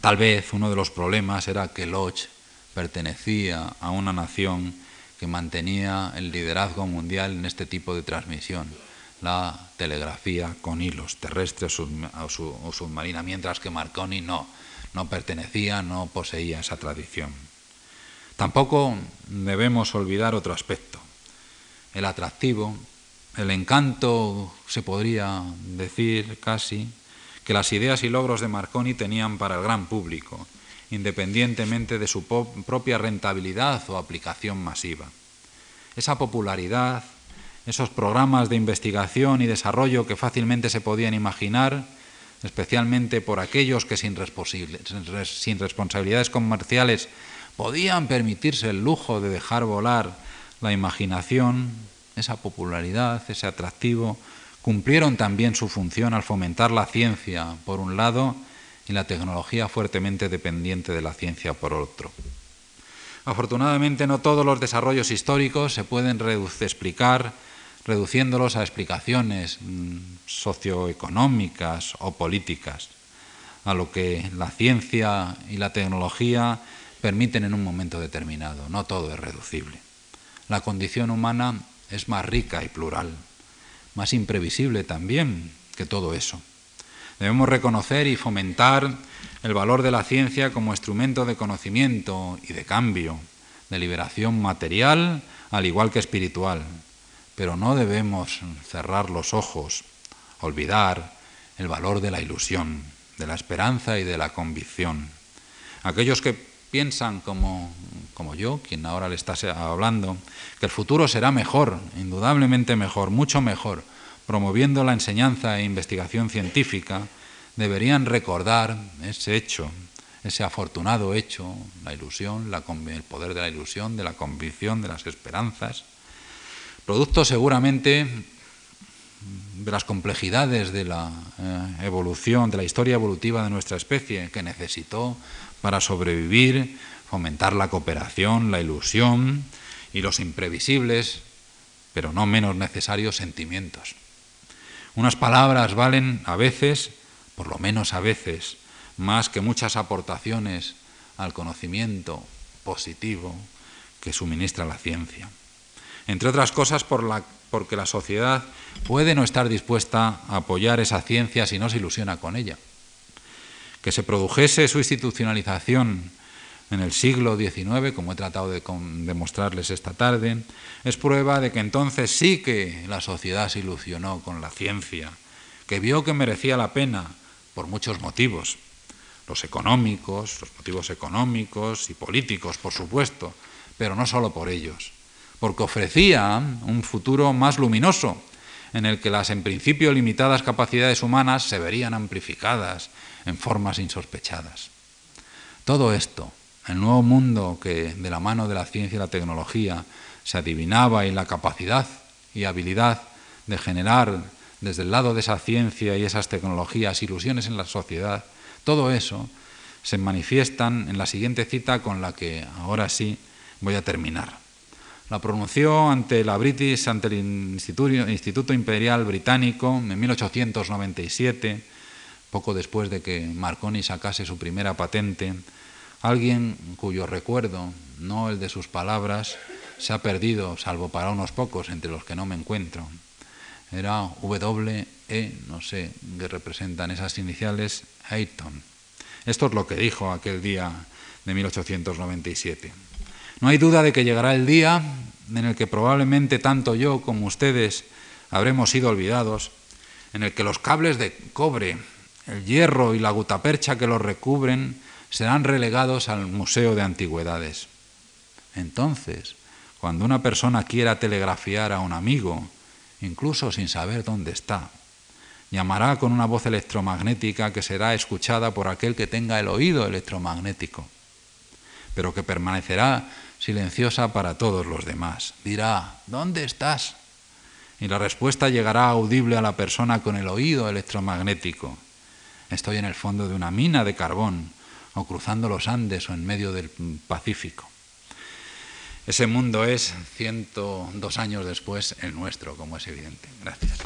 Tal vez uno de los problemas era que Lodge pertenecía a una nación que mantenía el liderazgo mundial en este tipo de transmisión, la telegrafía con hilos terrestres o submarina, mientras que Marconi no, no pertenecía, no poseía esa tradición. Tampoco debemos olvidar otro aspecto, el atractivo, el encanto, se podría decir casi, que las ideas y logros de Marconi tenían para el gran público, independientemente de su propia rentabilidad o aplicación masiva. Esa popularidad, esos programas de investigación y desarrollo que fácilmente se podían imaginar, especialmente por aquellos que sin, sin responsabilidades comerciales podían permitirse el lujo de dejar volar la imaginación, esa popularidad, ese atractivo, cumplieron también su función al fomentar la ciencia, por un lado, y la tecnología fuertemente dependiente de la ciencia, por otro. Afortunadamente, no todos los desarrollos históricos se pueden explicar reduciéndolos a explicaciones mm, socioeconómicas o políticas, a lo que la ciencia y la tecnología permiten en un momento determinado. No todo es reducible. La condición humana es más rica y plural más imprevisible también que todo eso. Debemos reconocer y fomentar el valor de la ciencia como instrumento de conocimiento y de cambio, de liberación material al igual que espiritual. Pero no debemos cerrar los ojos, olvidar el valor de la ilusión, de la esperanza y de la convicción. Aquellos que piensan como, como yo, quien ahora le está hablando, que el futuro será mejor, indudablemente mejor, mucho mejor, promoviendo la enseñanza e investigación científica, deberían recordar ese hecho, ese afortunado hecho, la ilusión, el poder de la ilusión, de la convicción, de las esperanzas, producto seguramente de las complejidades de la eh, evolución, de la historia evolutiva de nuestra especie, que necesitó para sobrevivir, fomentar la cooperación, la ilusión y los imprevisibles, pero no menos necesarios sentimientos. Unas palabras valen a veces, por lo menos a veces, más que muchas aportaciones al conocimiento positivo que suministra la ciencia. Entre otras cosas por la, porque la sociedad puede no estar dispuesta a apoyar esa ciencia si no se ilusiona con ella que se produjese su institucionalización en el siglo XIX, como he tratado de demostrarles esta tarde, es prueba de que entonces sí que la sociedad se ilusionó con la ciencia, que vio que merecía la pena por muchos motivos, los económicos, los motivos económicos y políticos, por supuesto, pero no solo por ellos, porque ofrecía un futuro más luminoso, en el que las en principio limitadas capacidades humanas se verían amplificadas en formas insospechadas. Todo esto, el nuevo mundo que de la mano de la ciencia y la tecnología se adivinaba y la capacidad y habilidad de generar desde el lado de esa ciencia y esas tecnologías ilusiones en la sociedad, todo eso se manifiestan en la siguiente cita con la que ahora sí voy a terminar. La pronunció ante la British, ante el Instituto Imperial Británico en 1897 poco después de que Marconi sacase su primera patente, alguien cuyo recuerdo, no el de sus palabras, se ha perdido, salvo para unos pocos entre los que no me encuentro. Era W.E., no sé qué representan esas iniciales, Ayton. Esto es lo que dijo aquel día de 1897. No hay duda de que llegará el día en el que probablemente tanto yo como ustedes habremos sido olvidados, en el que los cables de cobre, el hierro y la gutapercha que los recubren serán relegados al Museo de Antigüedades. Entonces, cuando una persona quiera telegrafiar a un amigo, incluso sin saber dónde está, llamará con una voz electromagnética que será escuchada por aquel que tenga el oído electromagnético, pero que permanecerá silenciosa para todos los demás. Dirá, ¿dónde estás? Y la respuesta llegará audible a la persona con el oído electromagnético. Estoy en el fondo de una mina de carbón, o cruzando los Andes, o en medio del Pacífico. Ese mundo es 102 años después el nuestro, como es evidente. Gracias.